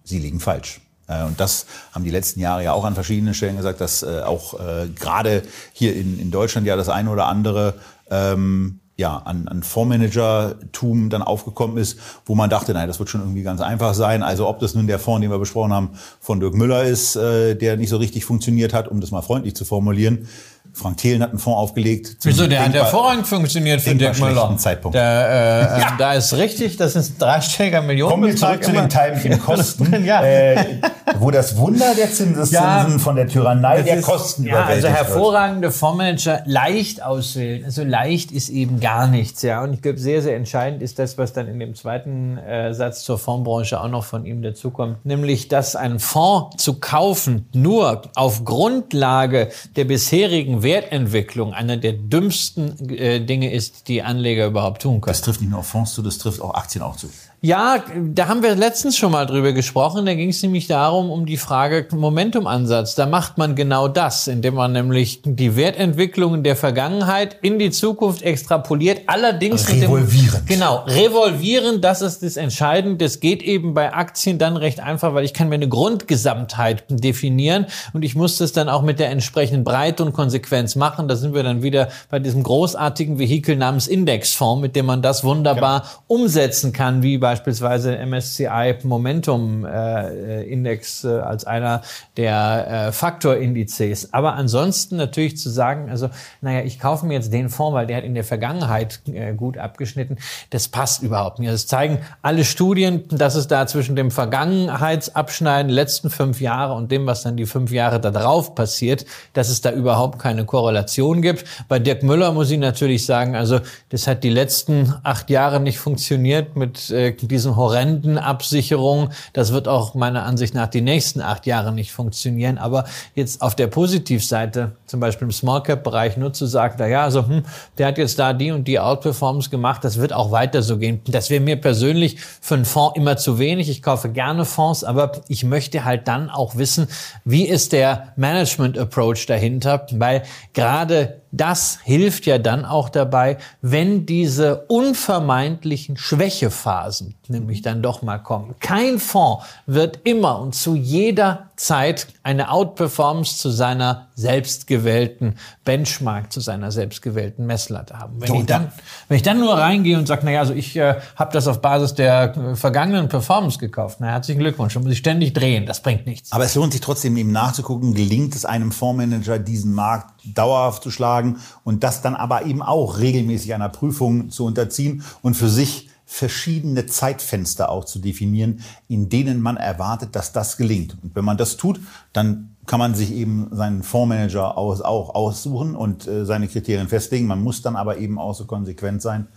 Sie liegen falsch. Und das haben die letzten Jahre ja auch an verschiedenen Stellen gesagt, dass auch gerade hier in, Deutschland ja das eine oder andere ähm, ja, an, an Fondsmanager-Tum dann aufgekommen ist, wo man dachte, nein, das wird schon irgendwie ganz einfach sein. Also ob das nun der Fonds, den wir besprochen haben, von Dirk Müller ist, äh, der nicht so richtig funktioniert hat, um das mal freundlich zu formulieren, Frank Thelen hat einen Fonds aufgelegt. Wieso? Der hat hervorragend funktioniert für Dirk Müller. Zeitpunkt. Der, äh, ja. Ähm, da ist richtig, das ist ein dreistelliger Millionen. Kommen wir zurück zu den Teil mit den Kosten, ja. äh, wo das Wunder der Zinseszinsen ja, von der Tyrannei der ist, Kosten Ja, also hervorragende wird. Fondsmanager leicht auswählen. Also leicht ist eben gar nichts, ja. Und ich glaube, sehr, sehr entscheidend ist das, was dann in dem zweiten äh, Satz zur Fondsbranche auch noch von ihm dazukommt. Nämlich, dass ein Fonds zu kaufen nur auf Grundlage der bisherigen Wertentwicklung einer der dümmsten äh, Dinge ist, die Anleger überhaupt tun können. Das trifft nicht nur Fonds zu, das trifft auch Aktien auch zu. Ja, da haben wir letztens schon mal drüber gesprochen. Da ging es nämlich darum, um die Frage Momentumansatz. Da macht man genau das, indem man nämlich die Wertentwicklungen der Vergangenheit in die Zukunft extrapoliert. Allerdings revolvieren. Genau, revolvieren, das ist das Entscheidende. Das geht eben bei Aktien dann recht einfach, weil ich kann mir eine Grundgesamtheit definieren und ich muss das dann auch mit der entsprechenden Breite und Konsequenz machen. Da sind wir dann wieder bei diesem großartigen Vehikel namens Indexfonds, mit dem man das wunderbar genau. umsetzen kann, wie bei beispielsweise MSCI Momentum äh, Index äh, als einer der äh, Faktorindizes. Aber ansonsten natürlich zu sagen, also naja, ich kaufe mir jetzt den Fonds, weil der hat in der Vergangenheit äh, gut abgeschnitten, das passt überhaupt nicht. Das zeigen alle Studien, dass es da zwischen dem Vergangenheitsabschneiden letzten fünf Jahre und dem, was dann die fünf Jahre darauf passiert, dass es da überhaupt keine Korrelation gibt. Bei Dirk Müller muss ich natürlich sagen, also das hat die letzten acht Jahre nicht funktioniert mit äh, diesen horrenden Absicherungen. Das wird auch meiner Ansicht nach die nächsten acht Jahre nicht funktionieren. Aber jetzt auf der Positivseite, zum Beispiel im Small Cap Bereich, nur zu sagen, na ja, also, hm, der hat jetzt da die und die Outperformance gemacht, das wird auch weiter so gehen. Das wäre mir persönlich für einen Fonds immer zu wenig. Ich kaufe gerne Fonds, aber ich möchte halt dann auch wissen, wie ist der Management Approach dahinter, weil gerade das hilft ja dann auch dabei, wenn diese unvermeidlichen Schwächephasen nämlich dann doch mal kommen. Kein Fonds wird immer und zu jeder Zeit eine Outperformance zu seiner selbstgewählten Benchmark, zu seiner selbstgewählten Messlatte haben. Wenn, ich, dann, wenn ich dann nur reingehe und sage, naja, also ich äh, habe das auf Basis der äh, vergangenen Performance gekauft, na herzlichen Glückwunsch, dann muss ich ständig drehen, das bringt nichts. Aber es lohnt sich trotzdem eben nachzugucken, gelingt es einem Fondsmanager, diesen Markt dauerhaft zu schlagen und das dann aber eben auch regelmäßig einer Prüfung zu unterziehen und für sich verschiedene Zeitfenster auch zu definieren, in denen man erwartet, dass das gelingt. Und wenn man das tut, dann kann man sich eben seinen Fondsmanager aus, auch aussuchen und äh, seine Kriterien festlegen. Man muss dann aber eben auch so konsequent sein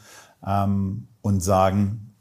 ähm, und sagen,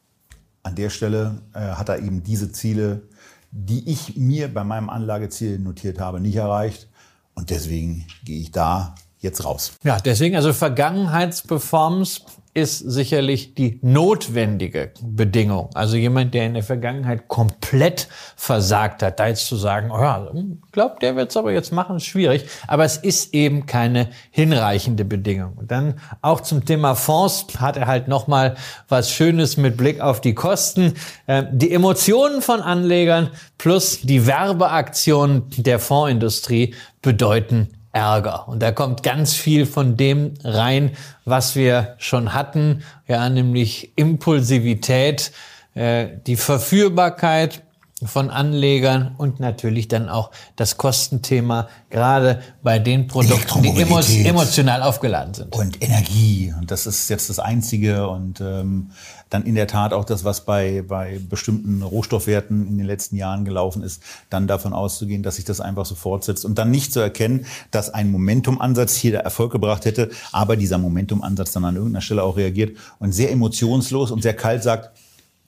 an der Stelle äh, hat er eben diese Ziele, die ich mir bei meinem Anlageziel notiert habe, nicht erreicht. Und deswegen gehe ich da jetzt raus. Ja, deswegen also Vergangenheitsperformance ist sicherlich die notwendige Bedingung. Also jemand, der in der Vergangenheit komplett versagt hat, da jetzt zu sagen, oh ja, glaubt, der wird es aber jetzt machen, ist schwierig. Aber es ist eben keine hinreichende Bedingung. Und dann auch zum Thema Fonds hat er halt nochmal was Schönes mit Blick auf die Kosten. Ähm, die Emotionen von Anlegern plus die Werbeaktionen der Fondsindustrie bedeuten Ärger. Und da kommt ganz viel von dem rein, was wir schon hatten, ja, nämlich Impulsivität, äh, die Verführbarkeit von Anlegern und natürlich dann auch das Kostenthema, gerade bei den Produkten, die emotional aufgeladen sind. Und Energie. Und das ist jetzt das Einzige. Und ähm, dann in der Tat auch das, was bei, bei bestimmten Rohstoffwerten in den letzten Jahren gelaufen ist, dann davon auszugehen, dass sich das einfach so fortsetzt und dann nicht zu erkennen, dass ein Momentumansatz hier der Erfolg gebracht hätte, aber dieser Momentumansatz dann an irgendeiner Stelle auch reagiert und sehr emotionslos und sehr kalt sagt,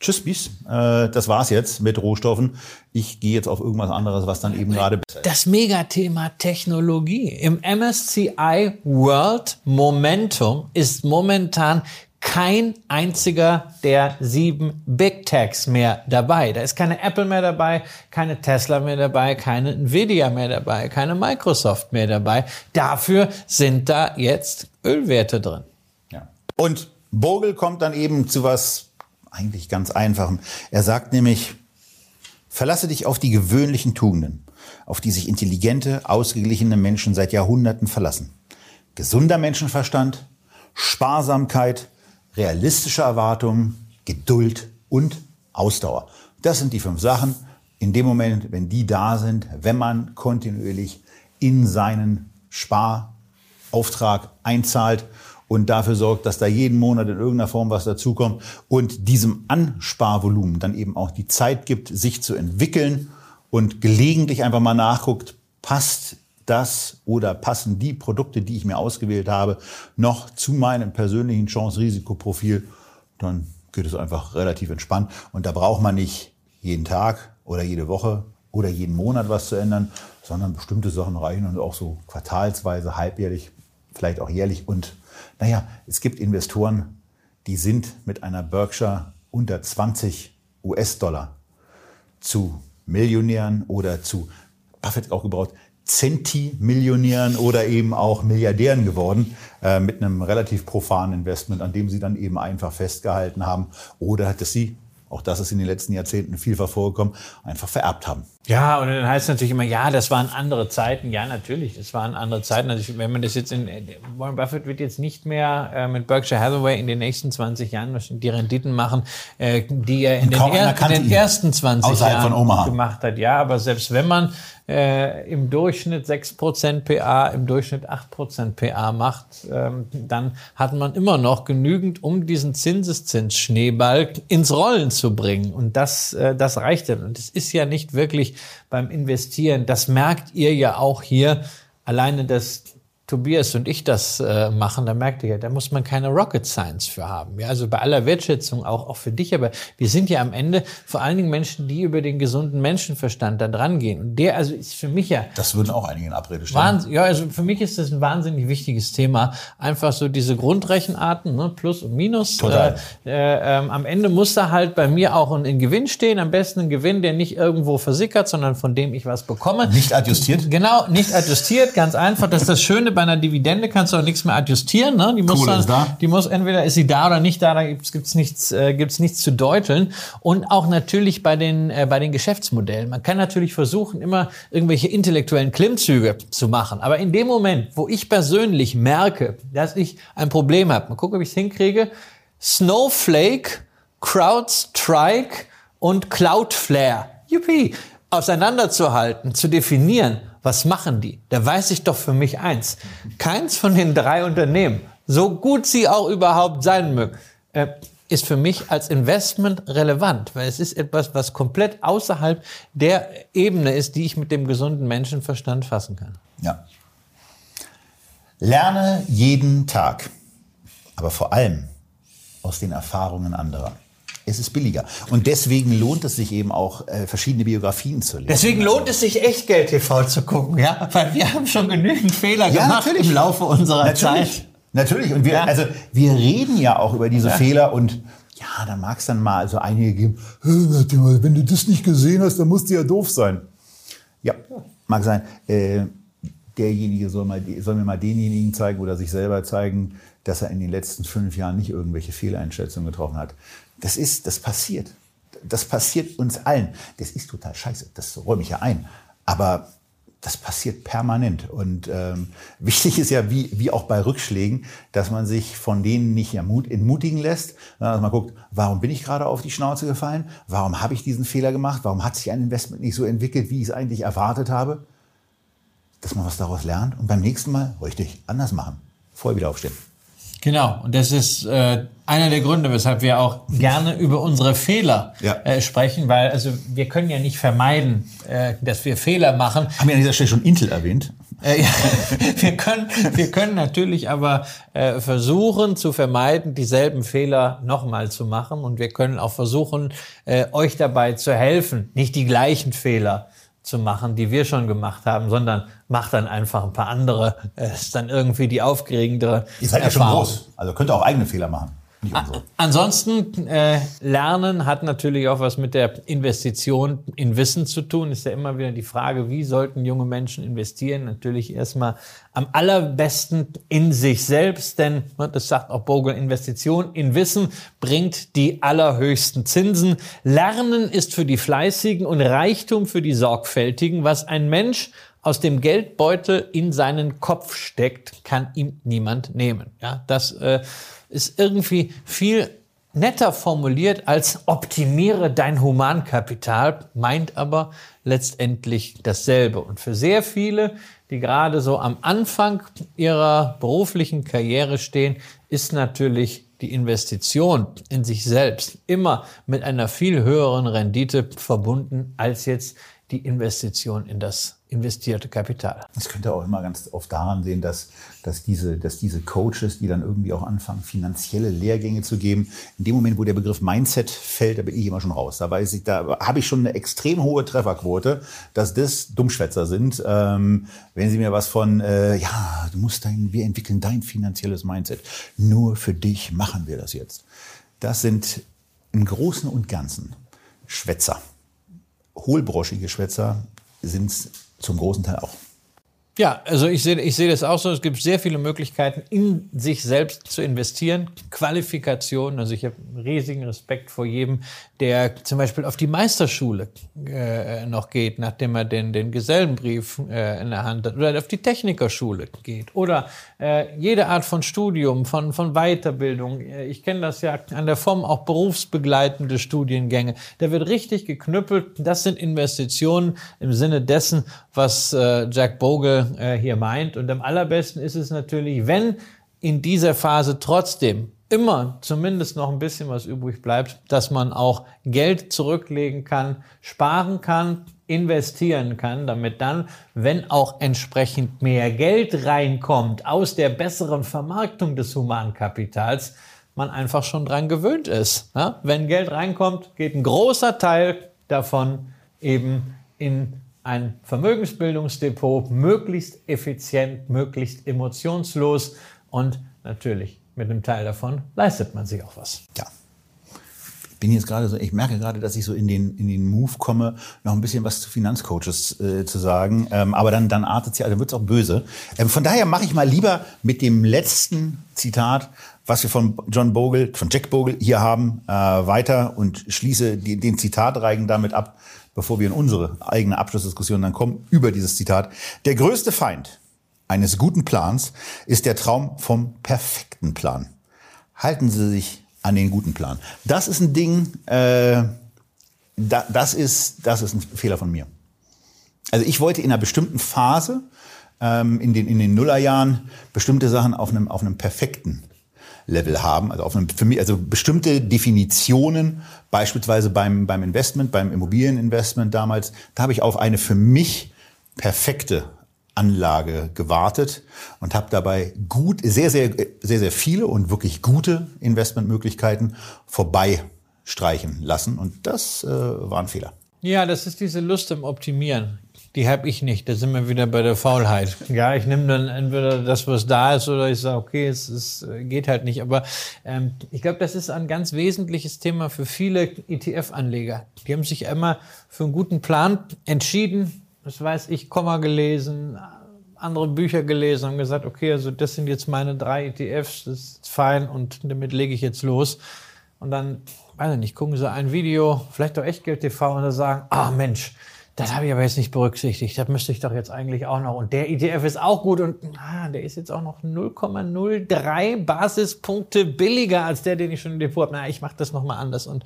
Tschüss, bis. Äh, das war's jetzt mit Rohstoffen. Ich gehe jetzt auf irgendwas anderes, was dann eben gerade. Das Megathema Technologie. Im MSCI World Momentum ist momentan kein einziger der sieben Big Techs mehr dabei. Da ist keine Apple mehr dabei, keine Tesla mehr dabei, keine Nvidia mehr dabei, keine Microsoft mehr dabei. Dafür sind da jetzt Ölwerte drin. Ja. Und Bogle kommt dann eben zu was eigentlich ganz Einfachem. Er sagt nämlich, verlasse dich auf die gewöhnlichen Tugenden, auf die sich intelligente, ausgeglichene Menschen seit Jahrhunderten verlassen. Gesunder Menschenverstand, Sparsamkeit, realistische Erwartungen, Geduld und Ausdauer. Das sind die fünf Sachen. In dem Moment, wenn die da sind, wenn man kontinuierlich in seinen Sparauftrag einzahlt und dafür sorgt, dass da jeden Monat in irgendeiner Form was dazukommt und diesem Ansparvolumen dann eben auch die Zeit gibt, sich zu entwickeln und gelegentlich einfach mal nachguckt, passt das oder passen die Produkte, die ich mir ausgewählt habe, noch zu meinem persönlichen Chance-Risikoprofil, dann geht es einfach relativ entspannt. Und da braucht man nicht jeden Tag oder jede Woche oder jeden Monat was zu ändern, sondern bestimmte Sachen reichen und auch so quartalsweise, halbjährlich, vielleicht auch jährlich. Und naja, es gibt Investoren, die sind mit einer Berkshire unter 20 US-Dollar zu Millionären oder zu Buffett auch gebraucht, Zentimillionären oder eben auch Milliardären geworden äh, mit einem relativ profanen Investment, an dem sie dann eben einfach festgehalten haben. Oder dass sie auch das ist in den letzten Jahrzehnten vielfach vorgekommen, einfach vererbt haben. Ja, und dann heißt es natürlich immer, ja, das waren andere Zeiten. Ja, natürlich, das waren andere Zeiten. Also wenn man das jetzt in, Warren Buffett wird jetzt nicht mehr äh, mit Berkshire Hathaway in den nächsten 20 Jahren die Renditen machen, äh, die er in den, er, in den ersten 20 Jahren gemacht hat. Ja, aber selbst wenn man äh, im Durchschnitt 6% PA, im Durchschnitt 8% PA macht, ähm, dann hat man immer noch genügend, um diesen Zinseszinsschneeball ins Rollen zu bringen. Und das, äh, das reicht dann. Und es ist ja nicht wirklich beim Investieren, das merkt ihr ja auch hier, alleine das Tobias und ich das äh, machen, da merkt ihr, da muss man keine Rocket Science für haben. Ja, also bei aller Wertschätzung auch, auch für dich, aber wir sind ja am Ende vor allen Dingen Menschen, die über den gesunden Menschenverstand da dran gehen. Und der also ist für mich ja. Das würden auch einige in Abrede stellen. Wahnsinn, ja, also für mich ist das ein wahnsinnig wichtiges Thema. Einfach so diese Grundrechenarten, ne, Plus und Minus. Total. Äh, äh, am Ende muss da halt bei mir auch ein, ein Gewinn stehen. Am besten ein Gewinn, der nicht irgendwo versickert, sondern von dem ich was bekomme. Nicht adjustiert? Genau, nicht adjustiert, ganz einfach. Das ist das Schöne bei einer Dividende, kannst du auch nichts mehr adjustieren. Ne? Die muss Kohle dann, ist da. Die muss entweder ist sie da oder nicht da, da gibt's gibt's nichts, äh, gibt's nichts zu deuteln. Und auch natürlich bei den, äh, bei den Geschäftsmodellen. Man kann natürlich versuchen, immer irgendwelche intellektuellen Klimmzüge zu machen. Aber in dem Moment, wo ich persönlich merke, dass ich ein Problem habe, mal gucken, ob ich es hinkriege, Snowflake, CrowdStrike und Cloudflare, yuppie, auseinanderzuhalten, zu definieren, was machen die? Da weiß ich doch für mich eins. Keins von den drei Unternehmen, so gut sie auch überhaupt sein mögen, äh, ist für mich als Investment relevant, weil es ist etwas, was komplett außerhalb der Ebene ist, die ich mit dem gesunden Menschenverstand fassen kann. Ja. Lerne jeden Tag, aber vor allem aus den Erfahrungen anderer. Es ist billiger. Und deswegen lohnt es sich eben auch, äh, verschiedene Biografien zu lesen. Deswegen lohnt es sich echt Geld TV zu gucken, ja, weil wir haben schon genügend Fehler Ja, gemacht natürlich. im Laufe unserer Natürlich. Zeit. Natürlich. Und wir, Ja. also, wir reden ja auch über diese Fehler und ja, da mag es dann mal so einige geben, "Hä, warte mal, wenn du das nicht gesehen hast, dann musst du ja doof sein. Ja, mag sein. Äh, derjenige soll, mal, soll mir mal denjenigen zeigen oder sich selber zeigen, dass er in den letzten fünf Jahren nicht irgendwelche Fehleinschätzungen getroffen hat. Das ist, das passiert. Das passiert uns allen. Das ist total scheiße. Das räume ich ja ein. Aber das passiert permanent. Und ähm, wichtig ist ja, wie, wie auch bei Rückschlägen, dass man sich von denen nicht entmutigen lässt, sondern dass man guckt, warum bin ich gerade auf die Schnauze gefallen? Warum habe ich diesen Fehler gemacht? Warum hat sich ein Investment nicht so entwickelt, wie ich es eigentlich erwartet habe? Dass man was daraus lernt und beim nächsten Mal richtig anders machen. Vorher wieder aufstehen. Genau, und das ist äh, einer der Gründe, weshalb wir auch gerne über unsere Fehler Ja. äh, sprechen, weil also wir können ja nicht vermeiden, äh, dass wir Fehler machen. Haben wir an dieser Stelle schon Intel erwähnt? Äh, ja, wir, können, wir können natürlich aber äh, versuchen zu vermeiden, dieselben Fehler nochmal zu machen. Und wir können auch versuchen, äh, euch dabei zu helfen, nicht die gleichen Fehler zu machen, die wir schon gemacht haben, sondern macht dann einfach ein paar andere. Äh, ist dann irgendwie die aufgeregendere Ihr seid ja schon groß. Also könnt ihr auch eigene Fehler machen. Ansonsten, äh, Lernen hat natürlich auch was mit der Investition in Wissen zu tun. Ist ja immer wieder die Frage, wie sollten junge Menschen investieren? Natürlich erstmal am allerbesten in sich selbst, denn ne, das sagt auch Bogle, Investition in Wissen bringt die allerhöchsten Zinsen. Lernen ist für die Fleißigen und Reichtum für die Sorgfältigen. Was ein Mensch aus dem Geldbeutel in seinen Kopf steckt, kann ihm niemand nehmen. Ja, das äh, ist irgendwie viel netter formuliert als optimiere dein Humankapital, meint aber letztendlich dasselbe. Und für sehr viele, die gerade so am Anfang ihrer beruflichen Karriere stehen, ist natürlich die Investition in sich selbst immer mit einer viel höheren Rendite verbunden als jetzt die Investition in das investierte Kapital. Das könnt ihr auch immer ganz oft daran sehen, dass, dass, diese, dass diese Coaches, die dann irgendwie auch anfangen, finanzielle Lehrgänge zu geben, in dem Moment, wo der Begriff Mindset fällt, da bin ich immer schon raus. Da weiß ich, da habe ich schon eine extrem hohe Trefferquote, dass das Dummschwätzer sind. Ähm, wenn sie mir was von, äh, ja, du musst dein, wir entwickeln dein finanzielles Mindset. Nur für dich machen wir das jetzt. Das sind im Großen und Ganzen Schwätzer. Hohlbroschige Schwätzer sind zum großen Teil auch. Ja, also ich sehe, ich sehe das auch so. Es gibt sehr viele Möglichkeiten, in sich selbst zu investieren. Qualifikation. Also ich habe riesigen Respekt vor jedem, der zum Beispiel auf die Meisterschule äh, noch geht, nachdem er den, den Gesellenbrief äh, in der Hand hat, oder auf die Technikerschule geht. Oder äh, jede Art von Studium, von, von Weiterbildung. Äh, Ich kenne das ja an der Form auch berufsbegleitende Studiengänge. Da wird richtig geknüppelt. Das sind Investitionen im Sinne dessen, was äh, Jack Bogle äh, hier meint. Und am allerbesten ist es natürlich, wenn in dieser Phase trotzdem immer zumindest noch ein bisschen was übrig bleibt, dass man auch Geld zurücklegen kann, sparen kann, investieren kann, damit dann, wenn auch entsprechend mehr Geld reinkommt aus der besseren Vermarktung des Humankapitals, man einfach schon dran gewöhnt ist. Ja? Wenn Geld reinkommt, geht ein großer Teil davon eben in ein Vermögensbildungsdepot, möglichst effizient, möglichst emotionslos und natürlich mit einem Teil davon leistet man sich auch was. Ja. Ich bin jetzt gerade so, ich merke gerade, dass ich so in den, in den Move komme, noch ein bisschen was zu Finanzcoaches äh, zu sagen. Ähm, aber dann, dann artet es ja, dann wird es auch böse. Ähm, von daher mache ich mal lieber mit dem letzten Zitat, was wir von John Bogle, von Jack Bogle hier haben, äh, weiter und schließe die, den Zitatreigen damit ab, bevor wir in unsere eigene Abschlussdiskussion dann kommen, über dieses Zitat. Der größte Feind eines guten Plans ist der Traum vom perfekten Plan. Halten Sie sich an den guten Plan. Das ist ein Ding, äh, da, das, ist, das ist ein Fehler von mir. Also ich wollte in einer bestimmten Phase, ähm, in, den, in den Nullerjahren, bestimmte Sachen auf einem, auf einem perfekten Level haben, also auf einem, für mich, also bestimmte Definitionen, beispielsweise beim, beim Investment, beim Immobilieninvestment damals, da habe ich auf eine für mich perfekte Anlage gewartet und habe dabei gut, sehr, sehr, sehr, sehr viele und wirklich gute Investmentmöglichkeiten vorbeistreichen lassen. Und das äh, war ein Fehler. Ja, das ist diese Lust im Optimieren. Die habe ich nicht. Da sind wir wieder bei der Faulheit. Ja, ich nehme dann entweder das, was da ist, oder ich sage, okay, es, es geht halt nicht. Aber ähm, ich glaube, das ist ein ganz wesentliches Thema für viele ETF-Anleger. Die haben sich immer für einen guten Plan entschieden, das weiß ich, Komma gelesen, andere Bücher gelesen, haben gesagt, okay, also das sind jetzt meine drei ETFs, das ist fein und damit lege ich jetzt los. Und dann, weiß ich nicht, gucken sie ein Video, vielleicht auch Echtgeld TV und dann sagen, ah Mensch, das habe ich aber jetzt nicht berücksichtigt. Das müsste ich doch jetzt eigentlich auch noch. Und der ETF ist auch gut und ah, der ist jetzt auch noch 0,03 Basispunkte billiger als der, den ich schon im Depot habe. Na, ich mache das nochmal anders. Und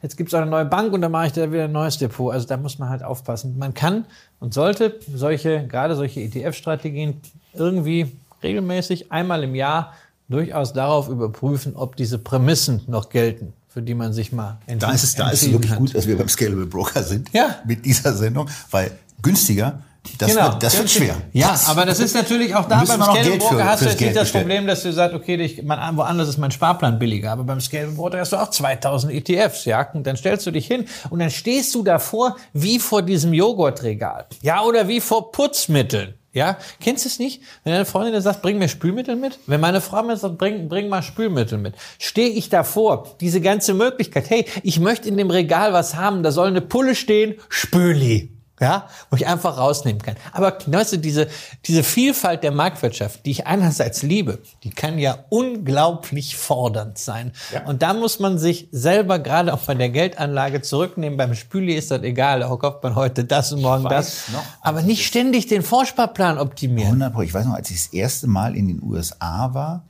jetzt gibt es auch eine neue Bank und dann mache ich da wieder ein neues Depot. Also da muss man halt aufpassen. Man kann und sollte solche, gerade solche ETF-Strategien irgendwie regelmäßig einmal im Jahr durchaus darauf überprüfen, ob diese Prämissen noch gelten für die man sich mal entschieden. Da ist es, da ist es wirklich hat. gut, dass wir beim Scalable Broker sind. Ja. Mit dieser Sendung, weil günstiger das, genau, wird, das wird schwer. Ja, das aber das ist natürlich auch da beim Scalable Broker hast du jetzt nicht das Problem, dass du sagst, okay, ich, man, woanders ist mein Sparplan billiger, aber beim Scalable Broker hast du auch 2000 ETFs, ja, und dann stellst du dich hin und dann stehst du davor wie vor diesem Joghurtregal, ja, oder wie vor Putzmitteln. Ja, kennst du es nicht? Wenn deine Freundin sagt, bring mir Spülmittel mit. Wenn meine Frau mir sagt, bring, bring mal Spülmittel mit. Stehe ich davor, diese ganze Möglichkeit, hey, ich möchte in dem Regal was haben, da soll eine Pulle stehen, Spüli ja, wo ich einfach rausnehmen kann. Aber weißt du, diese, diese Vielfalt der Marktwirtschaft, die ich einerseits liebe, die kann ja unglaublich fordernd sein. Ja. Und da muss man sich selber gerade auch bei der Geldanlage zurücknehmen. Beim Spüli ist das egal, da kauft man heute das und morgen das. Noch, aber nicht ständig den Vorsparplan optimieren. 100 Ich weiß noch, als ich das erste Mal in den USA war,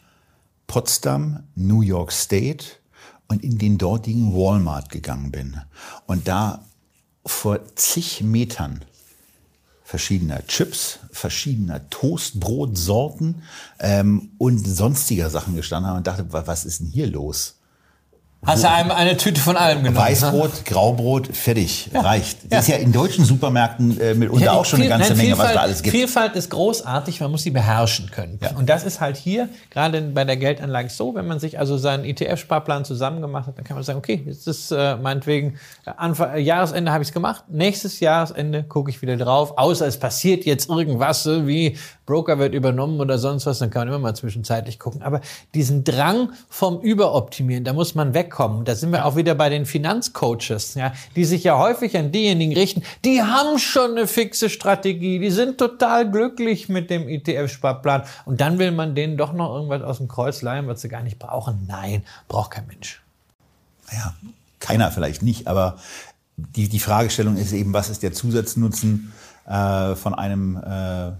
Potsdam, New York State und in den dortigen Walmart gegangen bin. Und da vor zig Metern verschiedener Chips, verschiedener Toastbrotsorten ähm, und sonstiger Sachen gestanden haben und dachte, was ist denn hier los? Hast du einem eine Tüte von allem genommen? Weißbrot, ne? Graubrot, fertig, ja. reicht. Das ja. ist ja in deutschen Supermärkten äh, mitunter ja, auch schon viel, eine ganze nein, Menge, Vielfalt, was da alles gibt. Vielfalt ist großartig, man muss sie beherrschen können. Und das ist halt hier, gerade bei der Geldanlage so, wenn man sich also seinen ETF-Sparplan zusammen gemacht hat, dann kann man sagen, okay, jetzt ist äh, meinetwegen äh, Anfang, äh, Jahresende habe ich es gemacht, nächstes Jahresende gucke ich wieder drauf, außer es passiert jetzt irgendwas, so wie Broker wird übernommen oder sonst was, dann kann man immer mal zwischenzeitlich gucken. Aber diesen Drang vom Überoptimieren, da muss man weg wegkommen. Da sind wir auch wieder bei den Finanzcoaches, ja, die sich ja häufig an diejenigen richten, die haben schon eine fixe Strategie, die sind total glücklich mit dem ETF-Sparplan. Und dann will man denen doch noch irgendwas aus dem Kreuz leihen, was sie gar nicht brauchen. Nein, braucht kein Mensch. Ja, keiner vielleicht nicht, aber die, die Fragestellung ist eben, was ist der Zusatznutzen äh, von einem äh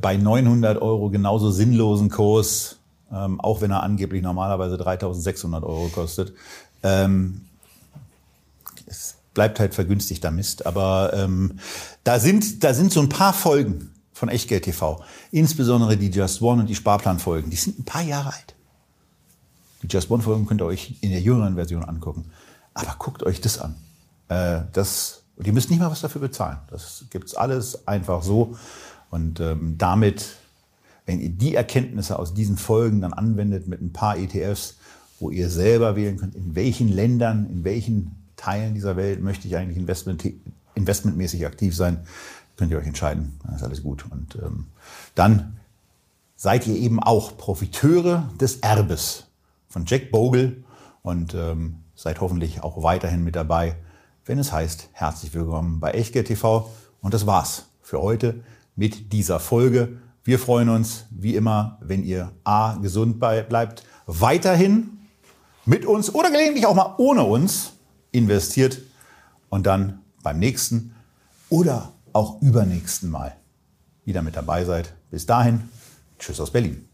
bei 900 Euro genauso sinnlosen Kurs ähm, auch wenn er angeblich normalerweise 3.600 Euro kostet. Ähm, es bleibt halt vergünstigter Mist, aber ähm, da, sind, da sind so ein paar Folgen von Echtgeld TV, insbesondere die Just One und die Sparplanfolgen, die sind ein paar Jahre alt. Die Just One-Folgen könnt ihr euch in der jüngeren Version angucken. Aber guckt euch das an. Äh, das, und ihr müsst nicht mal was dafür bezahlen. Das gibt's alles einfach so. Und ähm, damit, wenn ihr die Erkenntnisse aus diesen Folgen dann anwendet mit ein paar ETFs, wo ihr selber wählen könnt, in welchen Ländern, in welchen Teilen dieser Welt möchte ich eigentlich Investment, investmentmäßig aktiv sein, könnt ihr euch entscheiden. Dann ist alles gut. Und ähm, dann seid ihr eben auch Profiteure des Erbes von Jack Bogle und ähm, seid hoffentlich auch weiterhin mit dabei, wenn es heißt, herzlich willkommen bei Echtgeld TV. Und das war's für heute mit dieser Folge. Wir freuen uns wie immer, wenn ihr A, gesund bleibt, weiterhin mit uns oder gelegentlich auch mal ohne uns investiert und dann beim nächsten oder auch übernächsten Mal wieder mit dabei seid. Bis dahin, tschüss aus Berlin.